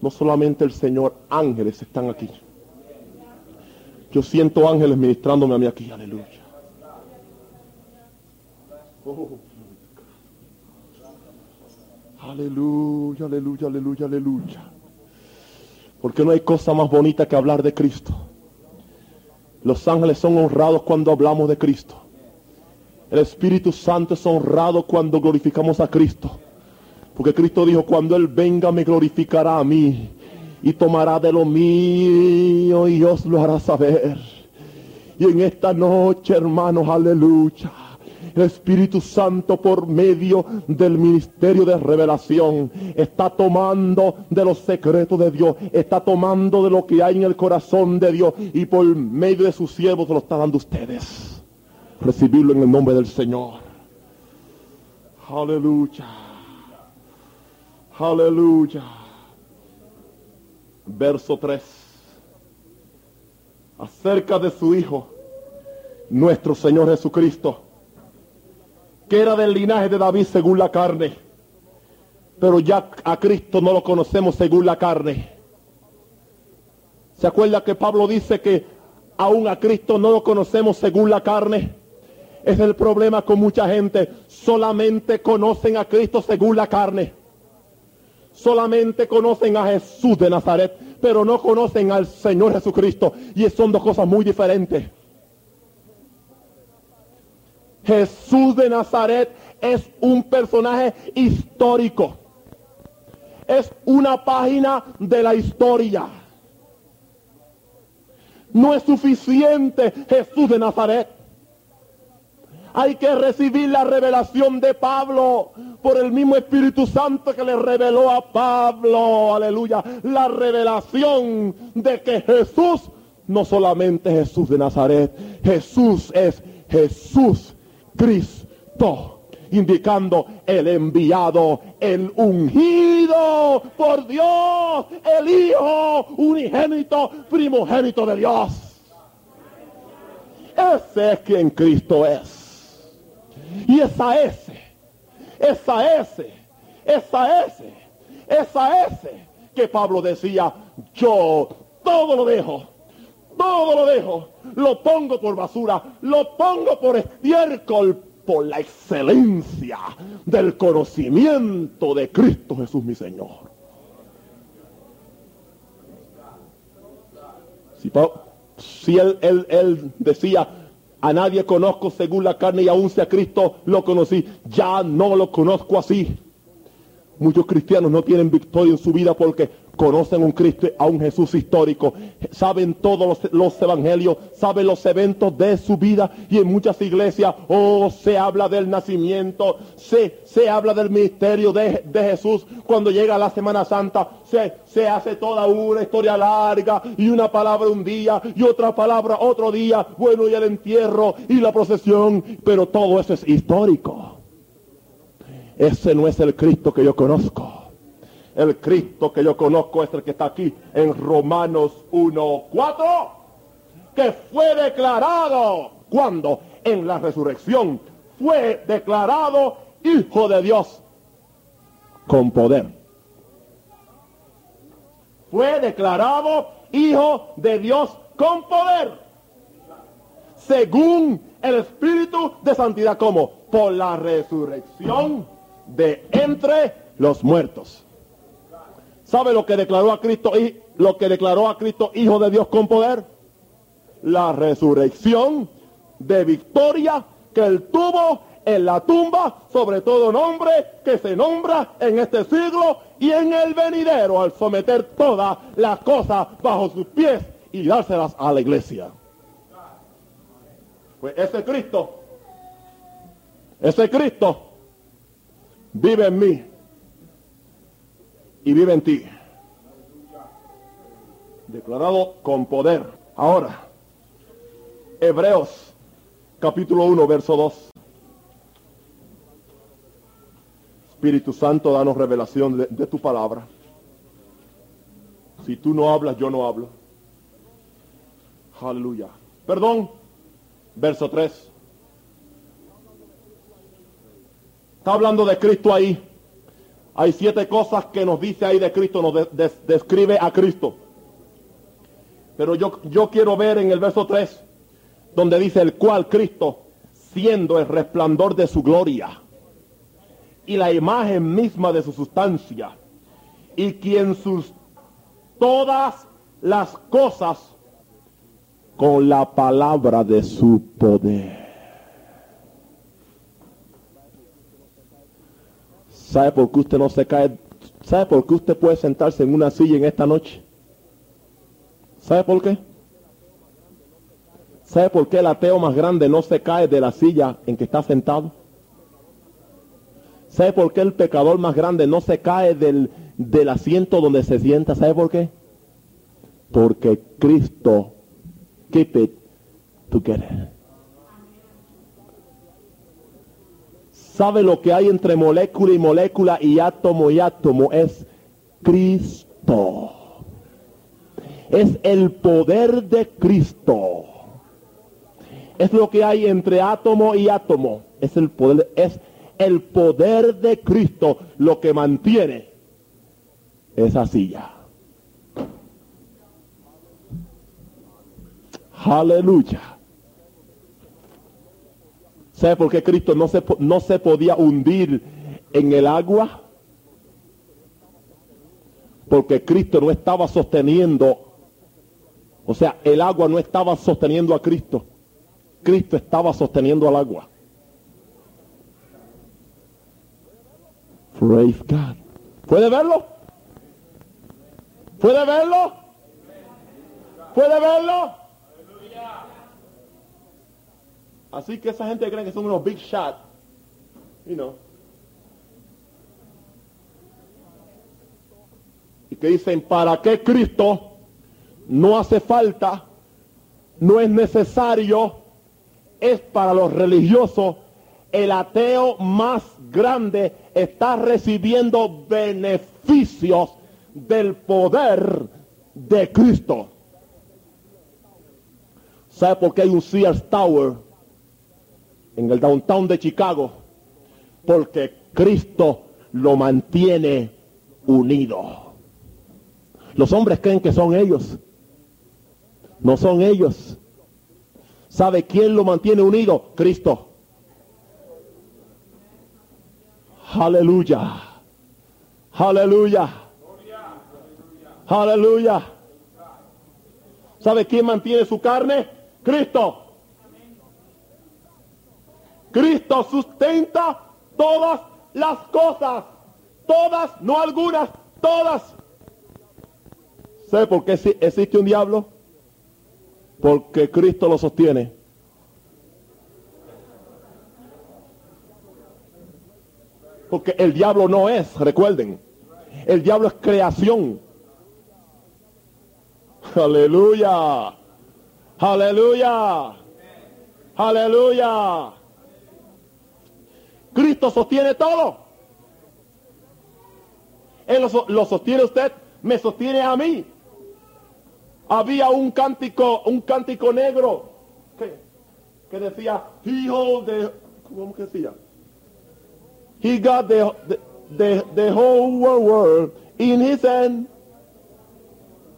No solamente el Señor, ángeles están aquí. Yo siento ángeles ministrándome a mí aquí, aleluya. Oh. Aleluya, aleluya, aleluya, aleluya. Porque no hay cosa más bonita que hablar de Cristo. Los ángeles son honrados cuando hablamos de Cristo. El Espíritu Santo es honrado cuando glorificamos a Cristo. Porque Cristo dijo, cuando Él venga me glorificará a mí y tomará de lo mío y os lo hará saber. Y en esta noche, hermanos, aleluya. El Espíritu Santo por medio del ministerio de revelación está tomando de los secretos de Dios, está tomando de lo que hay en el corazón de Dios y por medio de sus siervos lo está dando ustedes. Recibirlo en el nombre del Señor. Aleluya. Aleluya. Verso 3. Acerca de su Hijo, nuestro Señor Jesucristo, que era del linaje de David según la carne. Pero ya a Cristo no lo conocemos según la carne. ¿Se acuerda que Pablo dice que aún a Cristo no lo conocemos según la carne? Es el problema con mucha gente. Solamente conocen a Cristo según la carne. Solamente conocen a Jesús de Nazaret, pero no conocen al Señor Jesucristo. Y son dos cosas muy diferentes. Jesús de Nazaret es un personaje histórico. Es una página de la historia. No es suficiente Jesús de Nazaret. Hay que recibir la revelación de Pablo por el mismo Espíritu Santo que le reveló a Pablo. Aleluya. La revelación de que Jesús no solamente Jesús de Nazaret. Jesús es Jesús Cristo, indicando el enviado, el ungido por Dios, el Hijo unigénito, primogénito de Dios. Ese es quien Cristo es. Y esa ese, esa ese, esa ese, esa ese que Pablo decía, yo todo lo dejo todo lo dejo, lo pongo por basura, lo pongo por estiércol por la excelencia del conocimiento de Cristo Jesús mi Señor. Si, si él, él, él decía, a nadie conozco según la carne y aún si a Cristo lo conocí, ya no lo conozco así. Muchos cristianos no tienen victoria en su vida porque conocen un Cristo, a un Jesús histórico, saben todos los, evangelios, saben los eventos de su vida y en muchas iglesias, oh, se habla del nacimiento, se, se habla del misterio de, Jesús. Cuando llega la Semana Santa, se, se hace toda una historia larga y una palabra un día y otra palabra otro día, bueno, y el entierro y la procesión, pero todo eso es histórico. Ese no es el Cristo que yo conozco. El Cristo que yo conozco es el que está aquí en Romanos 1.4, que fue declarado cuando en la resurrección fue declarado Hijo de Dios con poder. Fue declarado Hijo de Dios con poder. Según el Espíritu de Santidad, como por la resurrección de entre los muertos. ¿Sabe lo que declaró a Cristo y lo que declaró a Cristo Hijo de Dios con poder? La resurrección de victoria que él tuvo en la tumba sobre todo nombre que se nombra en este siglo y en el venidero al someter todas las cosas bajo sus pies y dárselas a la iglesia. Pues ese Cristo, ese Cristo vive en mí y vive en ti. Declarado con poder. Ahora, Hebreos capítulo 1, verso 2. Espíritu Santo, danos revelación de, tu palabra. Si tú no hablas, yo no hablo. Aleluya. Perdón. Verso 3. Está hablando de Cristo ahí. Hay siete cosas que nos dice ahí de Cristo, nos describe a Cristo. Pero yo, yo quiero ver en el verso 3, donde dice el cual Cristo, siendo el resplandor de su gloria y la imagen misma de su sustancia, y quien sus todas las cosas con la palabra de su poder ¿Sabe por qué usted no se cae? ¿Sabe por qué usted puede sentarse en una silla en esta noche? ¿Sabe por qué? ¿Sabe por qué el ateo más grande no se cae de la silla en que está sentado? ¿Sabe por qué el pecador más grande no se cae del, del asiento donde se sienta? ¿Sabe por qué? Porque Cristo keep it together. ¿Sabe lo que hay entre molécula y molécula y átomo y átomo? Es Cristo. Es el poder de Cristo. Es lo que hay entre átomo y átomo. Es el poder, es el poder de Cristo lo que mantiene esa silla. Aleluya. ¿Sabe por qué Cristo no se, no se podía hundir en el agua? Porque Cristo no estaba sosteniendo, o sea, el agua no estaba sosteniendo a Cristo. Cristo estaba sosteniendo al agua. Praise God. ¿Puede verlo? ¿Puede verlo? ¿Puede verlo? Así que esa gente cree que son unos big shots. You know. Y que dicen, ¿para qué Cristo no hace falta? No es necesario. Es para los religiosos. El ateo más grande está recibiendo beneficios del poder de Cristo. ¿Sabe por qué hay un Sears Tower en el downtown de Chicago? Porque Cristo lo mantiene unido. Los hombres creen que son ellos. No son ellos. ¿Sabe quién lo mantiene unido? Cristo. Aleluya. Aleluya. Aleluya. ¿Sabe quién mantiene su carne? Cristo. Cristo sustenta todas las cosas. Todas, no algunas, todas. ¿Sabe por qué existe un diablo? Porque Cristo lo sostiene. Porque el diablo no es, recuerden, el diablo es creación. Aleluya. Aleluya. Aleluya. Cristo sostiene todo. Él lo, sostiene usted, me sostiene a mí. Había un cántico, un cántico negro que, que decía, hold the, ¿cómo que decía? He got the, the, the, the whole world in his hand.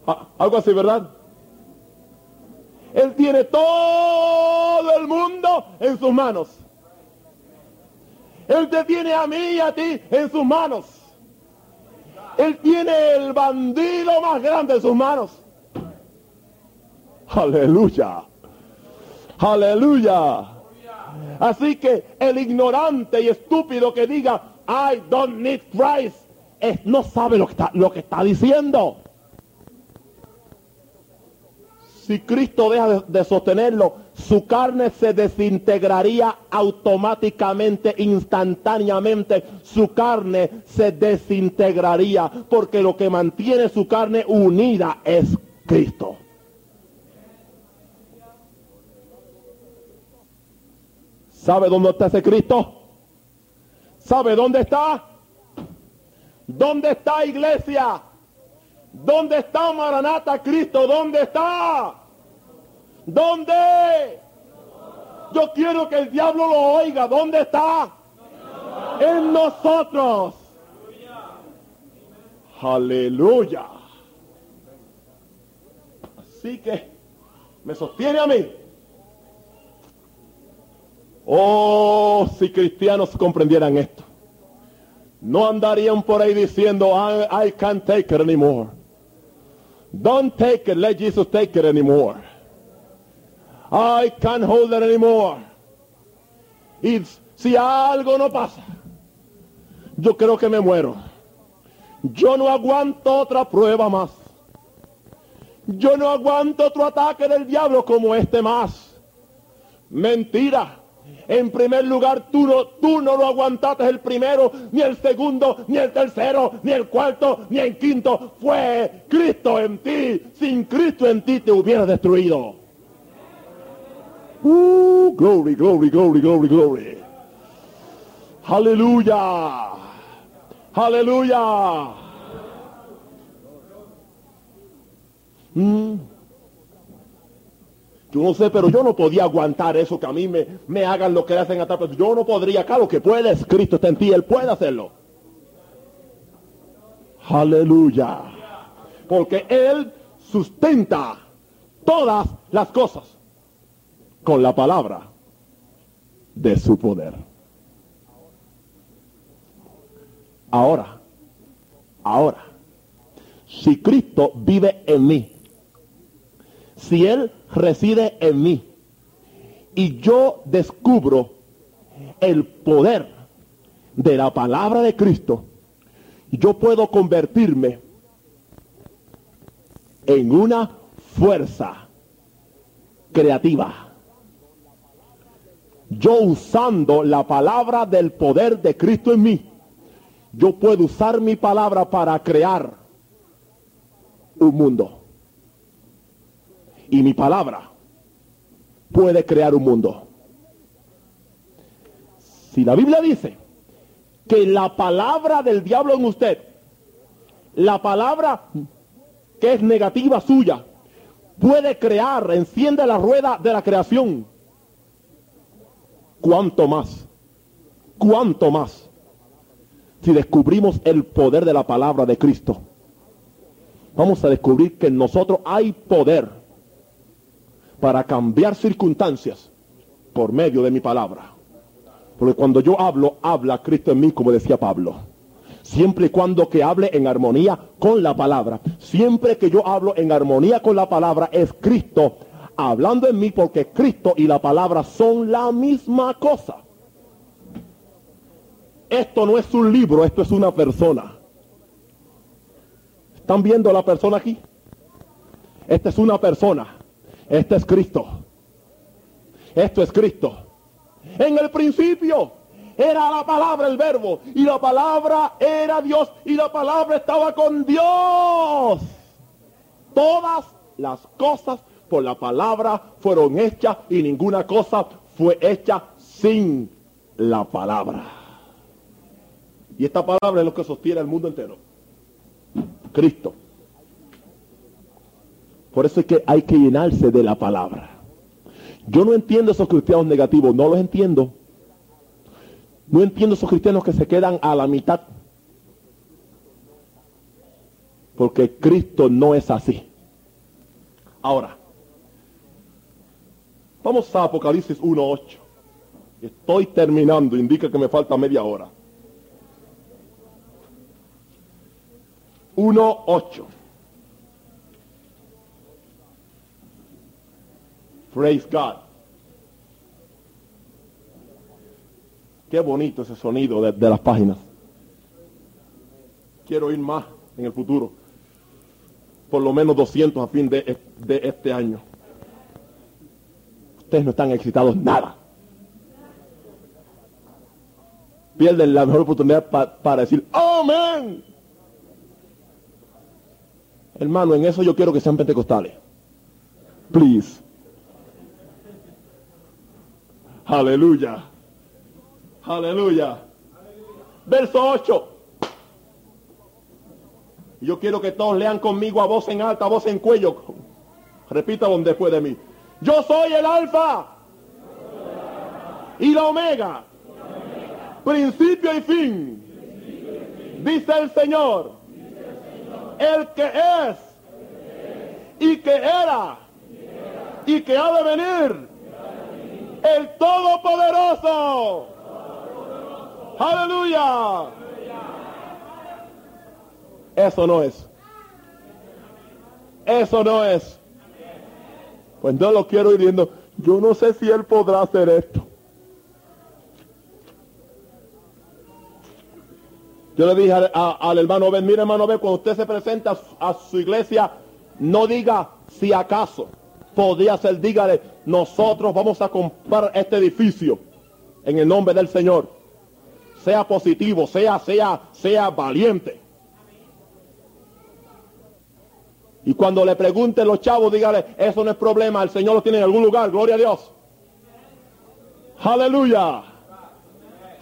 Ah, algo así, ¿verdad? Él tiene todo el mundo en sus manos. Él te tiene a mí y a ti en sus manos. Él tiene el bandido más grande en sus manos. Aleluya. Aleluya. Así que el ignorante y estúpido que diga, I don't need Christ, es, no sabe lo que, está, lo que está diciendo. Si Cristo deja de, sostenerlo, su carne se desintegraría automáticamente, instantáneamente. Su carne se desintegraría porque lo que mantiene su carne unida es Cristo. ¿Sabe dónde está ese Cristo? ¿Sabe dónde está? ¿Dónde está iglesia? ¿Dónde está Maranata Cristo? ¿Dónde está? ¿Dónde? Yo quiero que el diablo lo oiga. ¿Dónde está? En nosotros. Aleluya. Así que me sostiene a mí. Oh, si cristianos comprendieran esto. No andarían por ahí diciendo, I, I can't take it anymore. Don't take it, let Jesus take it anymore. I can't hold it anymore. Y si algo no pasa, yo creo que me muero. Yo no aguanto otra prueba más. Yo no aguanto otro ataque del diablo como este más. Mentira. En primer lugar, tú no, tú no lo aguantaste el primero, ni el segundo, ni el tercero, ni el cuarto, ni el quinto. Fue Cristo en ti. Sin Cristo en ti te hubiera destruido. Uh, glory, glory, glory, glory, glory. Aleluya. Aleluya. Mm. Yo no sé, pero yo no podía aguantar eso que a mí me, me hagan lo que hacen a Yo no podría, claro que puedes, Cristo está en ti, Él puede hacerlo. Aleluya. Porque Él sustenta todas las cosas con la palabra de su poder. Ahora, ahora, si Cristo vive en mí, si Él reside en mí. Y yo descubro el poder de la palabra de Cristo, yo puedo convertirme en una fuerza creativa. Yo usando la palabra del poder de Cristo en mí, yo puedo usar mi palabra para crear un mundo y mi palabra puede crear un mundo. Si la Biblia dice que la palabra del diablo en usted, la palabra que es negativa suya, puede crear, enciende la rueda de la creación, ¿cuánto más? ¿Cuánto más? Si descubrimos el poder de la palabra de Cristo, vamos a descubrir que en nosotros hay poder para cambiar circunstancias por medio de mi palabra. Porque cuando yo hablo, habla Cristo en mí, como decía Pablo. Siempre y cuando que hable en armonía con la palabra. Siempre que yo hablo en armonía con la palabra, es Cristo hablando en mí, porque Cristo y la palabra son la misma cosa. Esto no es un libro, esto es una persona. ¿Están viendo la persona aquí? Esta es una persona. Este es Cristo. Esto es Cristo. En el principio era la palabra, el verbo, y la palabra era Dios, y la palabra estaba con Dios. Todas las cosas por la palabra fueron hechas y ninguna cosa fue hecha sin la palabra. Y esta palabra es lo que sostiene el mundo entero. Cristo. Por eso es que hay que llenarse de la palabra. Yo no entiendo esos cristianos negativos, no los entiendo. No entiendo esos cristianos que se quedan a la mitad. Porque Cristo no es así. Ahora, vamos a Apocalipsis 1.8. Estoy terminando, indica que me falta media hora. 1.8. Praise God. Qué bonito ese sonido de, las páginas. Quiero ir más en el futuro. Por lo menos 200 a fin de, este año. Ustedes no están excitados nada. Pierden la mejor oportunidad para decir, amén. Hermano, en eso yo quiero que sean pentecostales. Please. Aleluya. Aleluya. Verso 8. Yo quiero que todos lean conmigo a voz en alta, a voz en cuello. Repita después de mí. Yo soy el alfa y la omega, principio y fin, dice el Señor, el que es y que era y que ha de venir el Todopoderoso. Aleluya. Eso no es. Eso no es. Pues no lo quiero ir viendo. Yo no sé si él podrá hacer esto. Yo le dije al, hermano Ben, mire hermano Ben, cuando usted se presenta a su iglesia, no diga si acaso. Podría ser, dígale, nosotros vamos a comprar este edificio en el nombre del Señor. Sea positivo, sea, sea, sea valiente. Y cuando le pregunten los chavos, dígale, eso no es problema, el Señor lo tiene en algún lugar, gloria a Dios. Aleluya.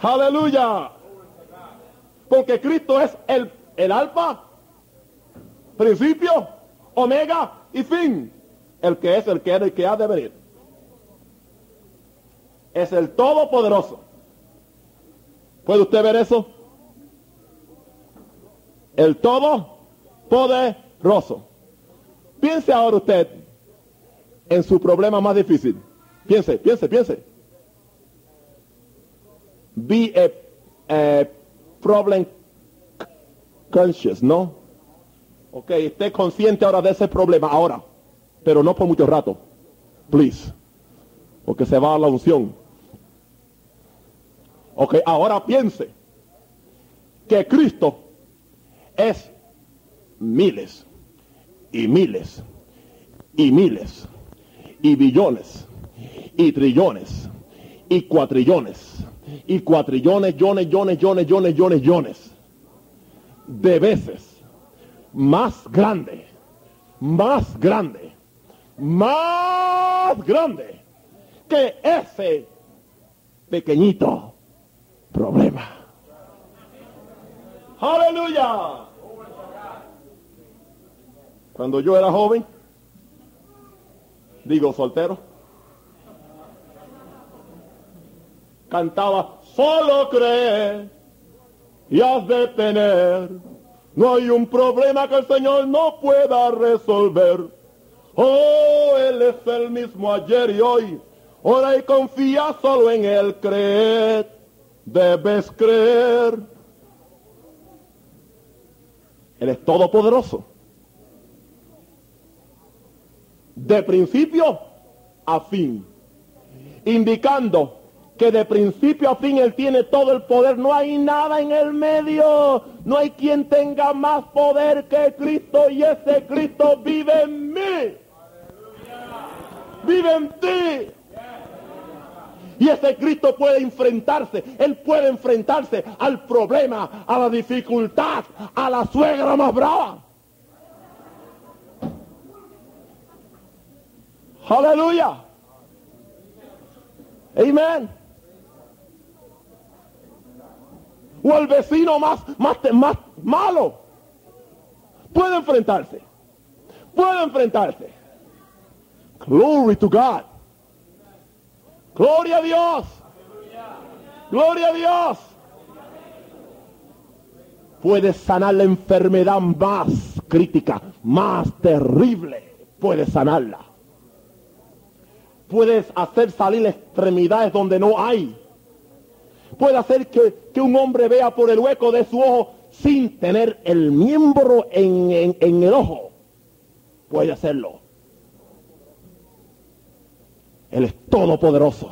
Aleluya. Porque Cristo es el, el alfa, principio, omega y fin. El que es, el que era y que ha de venir. Es el todopoderoso. ¿Puede usted ver eso? El todopoderoso. Piense ahora usted en su problema más difícil. Piense, piense, piense. Be a, a problem conscious, ¿no? Ok, esté consciente ahora de ese problema, ahora. Pero no por mucho rato. Please. Porque se va a la unción. Ok, ahora piense que Cristo es miles y miles y miles y billones y trillones y cuatrillones y cuatrillones, yones, yones, yones, yones, yones, yones de veces más grande, más grande, más grande que ese pequeñito problema. Aleluya. Cuando yo era joven, digo soltero, cantaba, solo cree y has de tener. No hay un problema que el Señor no pueda resolver. Oh, Él es el mismo ayer y hoy. Ora y confía solo en Él, creer. Debes creer. Él es todopoderoso. De principio a fin. Indicando que de principio a fin Él tiene todo el poder. No hay nada en el medio. No hay quien tenga más poder que Cristo y ese Cristo vive en mí. Vive en ti. Y ese Cristo puede enfrentarse, Él puede enfrentarse al problema, a la dificultad, a la suegra más brava. Aleluya. Amén. O el vecino más, más, más malo. Puede enfrentarse. Puede enfrentarse. Glory to God. Gloria a Dios. Gloria a Dios. Puede sanar la enfermedad más crítica, más terrible. Puede sanarla. Puedes hacer salir extremidades donde no hay. Puede hacer que, que un hombre vea por el hueco de su ojo sin tener el miembro en, en, en el ojo. Puede hacerlo. Él es todopoderoso.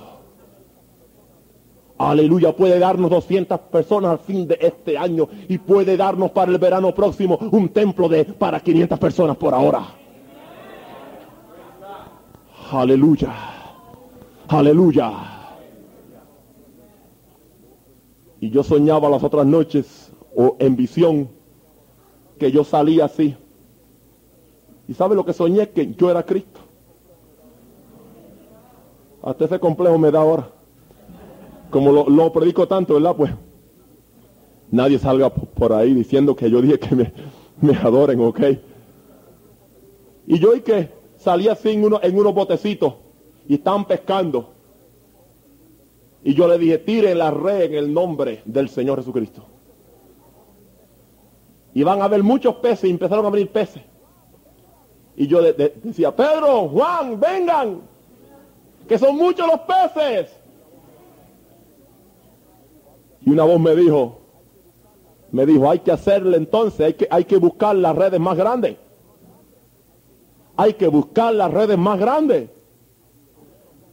Aleluya, puede darnos 200 personas al fin de este año y puede darnos para el verano próximo un templo de para 500 personas por ahora. Aleluya. Aleluya. Y yo soñaba las otras noches o en visión que yo salía así. ¿Y sabe lo que soñé? Que yo era Cristo. Hasta ese complejo me da ahora. Como lo, predico tanto, ¿verdad? Pues nadie salga por ahí diciendo que yo dije que me, <laughs> adoren, ¿ok? Y yo y que salía así en, uno, en unos botecitos y estaban pescando. Y yo le dije, tiren la red en el nombre del Señor Jesucristo. Y van a haber muchos peces y empezaron a venir peces. Y yo de- decía, Pedro, Juan, vengan, que son muchos los peces. Y una voz me dijo, me dijo, hay que hacerle entonces, hay que, hay que buscar las redes más grandes. Hay que buscar las redes más grandes.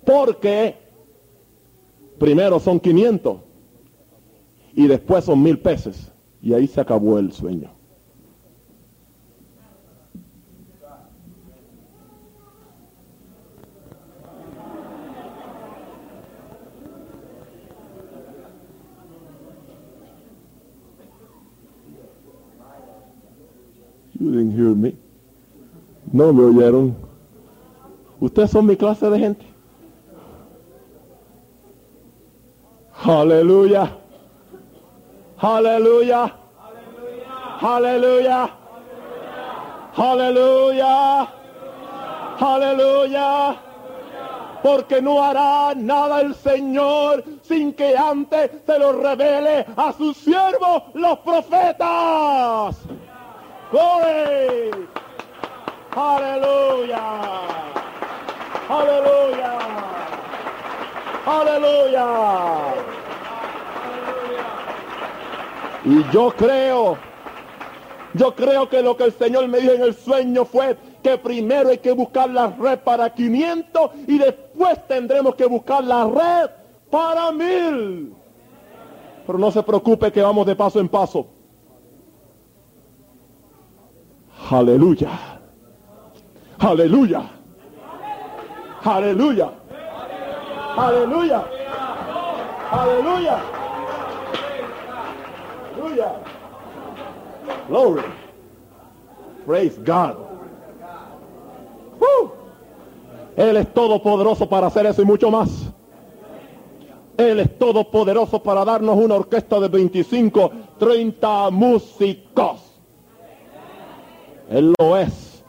Porque primero son 500 y después son mil peces. Y ahí se acabó el sueño. You didn't hear me. No me oyeron. Ustedes son mi clase de gente. Aleluya. Aleluya. Aleluya. Aleluya. Aleluya. Porque no hará nada el Señor sin que antes se lo revele a sus siervos los profetas. Glory. Aleluya. Aleluya. Aleluya. Y yo creo, yo creo que lo que el Señor me dijo en el sueño fue que primero hay que buscar la red para 500 y después tendremos que buscar la red para mil. Pero no se preocupe que vamos de paso en paso. Aleluya. Aleluya. Aleluya. Aleluya. Aleluya. Aleluya. Glory. Praise God. Él es todopoderoso para hacer eso y mucho más. Él es todopoderoso para darnos una orquesta de 25, 30 músicos. Él lo es.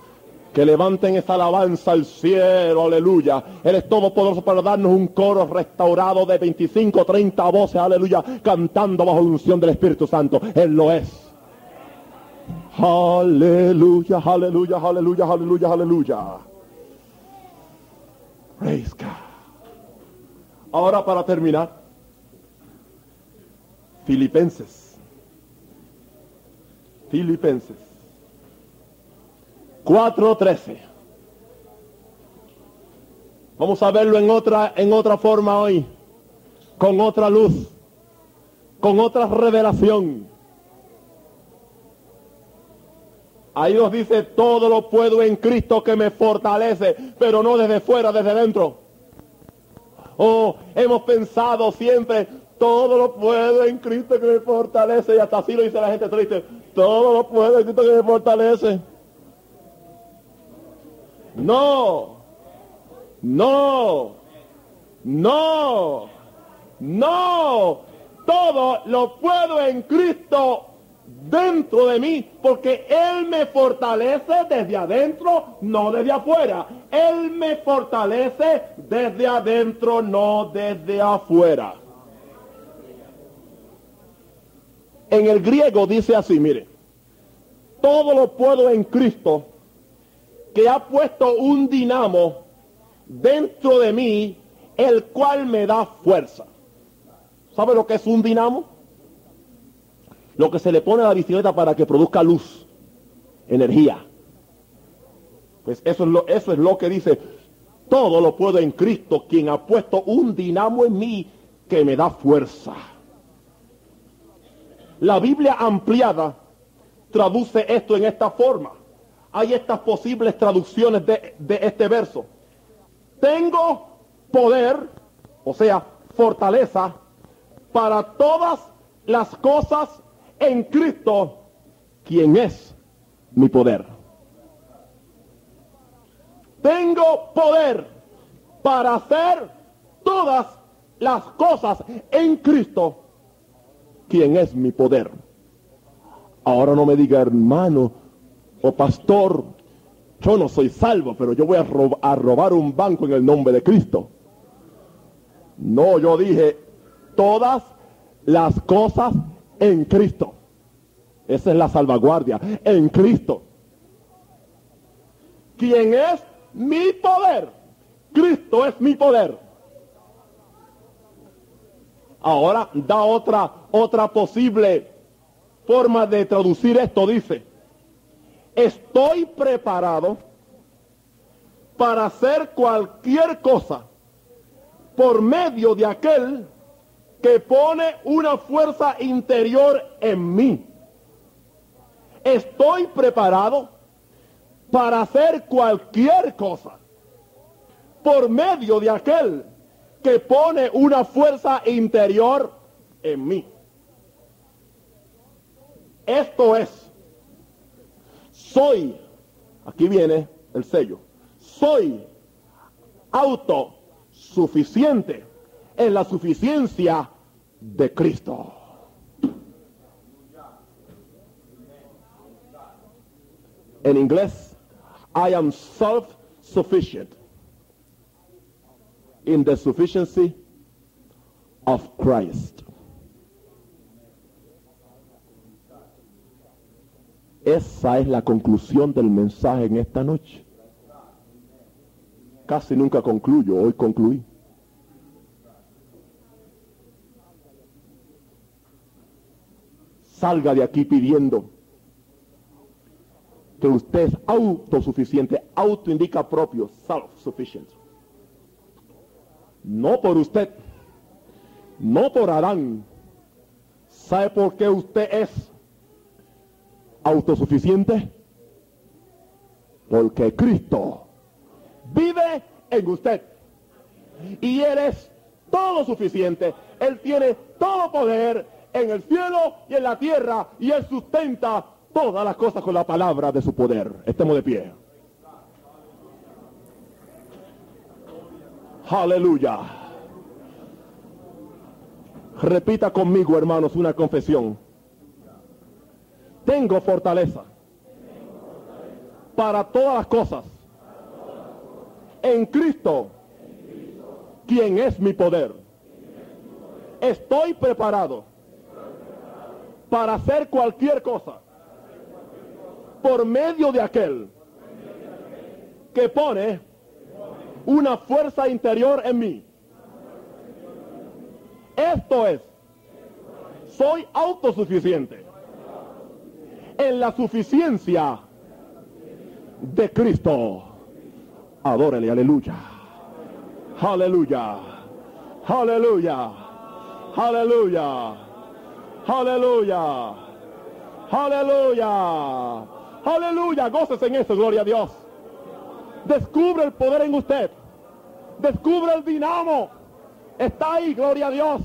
Que levanten esa alabanza al cielo, aleluya. Él es todopoderoso para darnos un coro restaurado de 25, 30 voces, aleluya, cantando bajo la unción del Espíritu Santo. Él lo es. Aleluya, aleluya, aleluya, aleluya, aleluya. Praise God. Ahora para terminar, Filipenses. Filipenses. 4.13. Vamos a verlo en otra, en otra forma hoy, con otra luz, con otra revelación. Ahí nos dice, todo lo puedo en Cristo que me fortalece, pero no desde fuera, desde dentro. Oh, hemos pensado siempre, todo lo puedo en Cristo que me fortalece, y hasta así lo dice la gente triste, todo lo puedo en Cristo que me fortalece. No, no, no, no. Todo lo puedo en Cristo dentro de mí, porque Él me fortalece desde adentro, no desde afuera. Él me fortalece desde adentro, no desde afuera. En el griego dice así, mire, todo lo puedo en Cristo que ha puesto un dinamo dentro de mí, el cual me da fuerza. ¿Sabe lo que es un dinamo? Lo que se le pone a la bicicleta para que produzca luz, energía. Pues eso es lo, eso es lo que dice, todo lo puedo en Cristo, quien ha puesto un dinamo en mí que me da fuerza. La Biblia ampliada traduce esto en esta forma hay estas posibles traducciones de, este verso. Tengo poder, o sea, fortaleza, para todas las cosas en Cristo, quien es mi poder. Tengo poder para hacer todas las cosas en Cristo, quien es mi poder. Ahora no me diga, hermano, o pastor, yo no soy salvo, pero yo voy a, robar un banco en el nombre de Cristo. No, yo dije, todas las cosas en Cristo. Esa es la salvaguardia, en Cristo. ¿Quién es mi poder? Cristo es mi poder. Ahora da otra, otra posible forma de traducir esto, dice estoy preparado para hacer cualquier cosa por medio de aquel que pone una fuerza interior en mí. estoy preparado para hacer cualquier cosa por medio de aquel que pone una fuerza interior en mí. Esto es, soy, aquí viene el sello, soy autosuficiente en la suficiencia de Cristo. En inglés, I am self-sufficient in the sufficiency of Christ. Esa es la conclusión del mensaje en esta noche. Casi nunca concluyo, hoy concluí. Salga de aquí pidiendo que usted es autosuficiente. Auto indica propio, self-sufficient. No por usted, no por Adán. ¿Sabe por qué usted es autosuficiente? Porque Cristo vive en usted. Y Él es todo suficiente. Él tiene todo poder en el cielo y en la tierra. Y Él sustenta todas las cosas con la palabra de su poder. Estemos de pie. Aleluya. Repita conmigo, hermanos, una confesión. Tengo fortaleza para todas las cosas en Cristo, quien es mi poder. Estoy preparado para hacer cualquier cosa por medio de aquel que pone una fuerza interior en mí. Esto es, soy autosuficiente en la suficiencia de Cristo. Adórele, aleluya. Aleluya. Aleluya. Aleluya. Aleluya. Aleluya. Aleluya. Goces en eso, gloria a Dios. Descubre el poder en usted. Descubre el dinamo. Está ahí, gloria a Dios.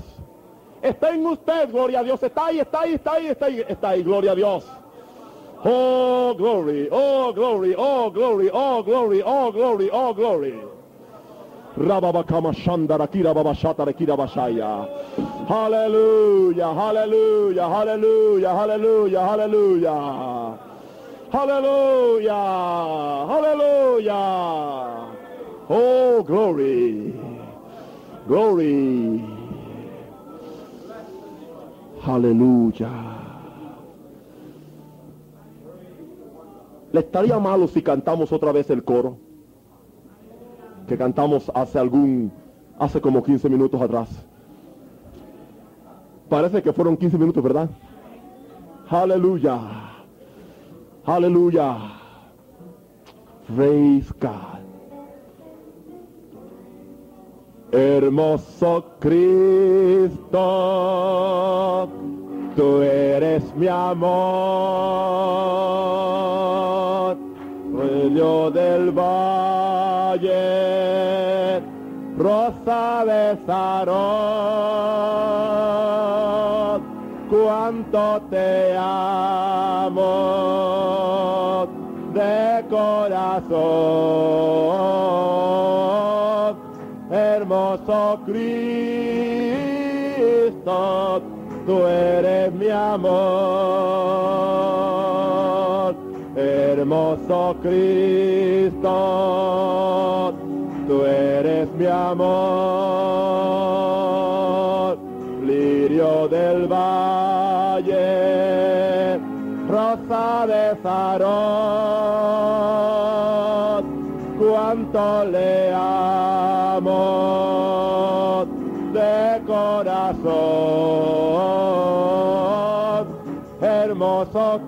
Está en usted, gloria a Dios. Está ahí, está ahí, está ahí, está ahí, está ahí, gloria a Dios. Oh, glory, oh, glory, oh, glory, oh, glory, oh, glory, oh, glory. Rababakama Shandara Kira Babashata Kira Bashaya. Hallelujah, hallelujah, hallelujah, hallelujah, hallelujah. Hallelujah, hallelujah. Oh, glory, glory. Hallelujah. ¿Le estaría malo si cantamos otra vez el coro? Que cantamos hace algún, hace como 15 minutos atrás. Parece que fueron 15 minutos, ¿verdad? Aleluya. Aleluya. Praise God. Hermoso Cristo, tú eres mi amor, medio del valle, rosa de Sarón, cuánto te amo de corazón, hermoso Cristo tú eres mi amor. Hermoso Cristo, tú eres mi amor. Lirio del valle, rosa de Sarón, cuánto le amo Hermoso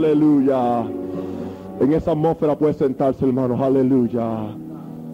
Aleluya. En esa atmósfera puede sentarse, hermano. Aleluya.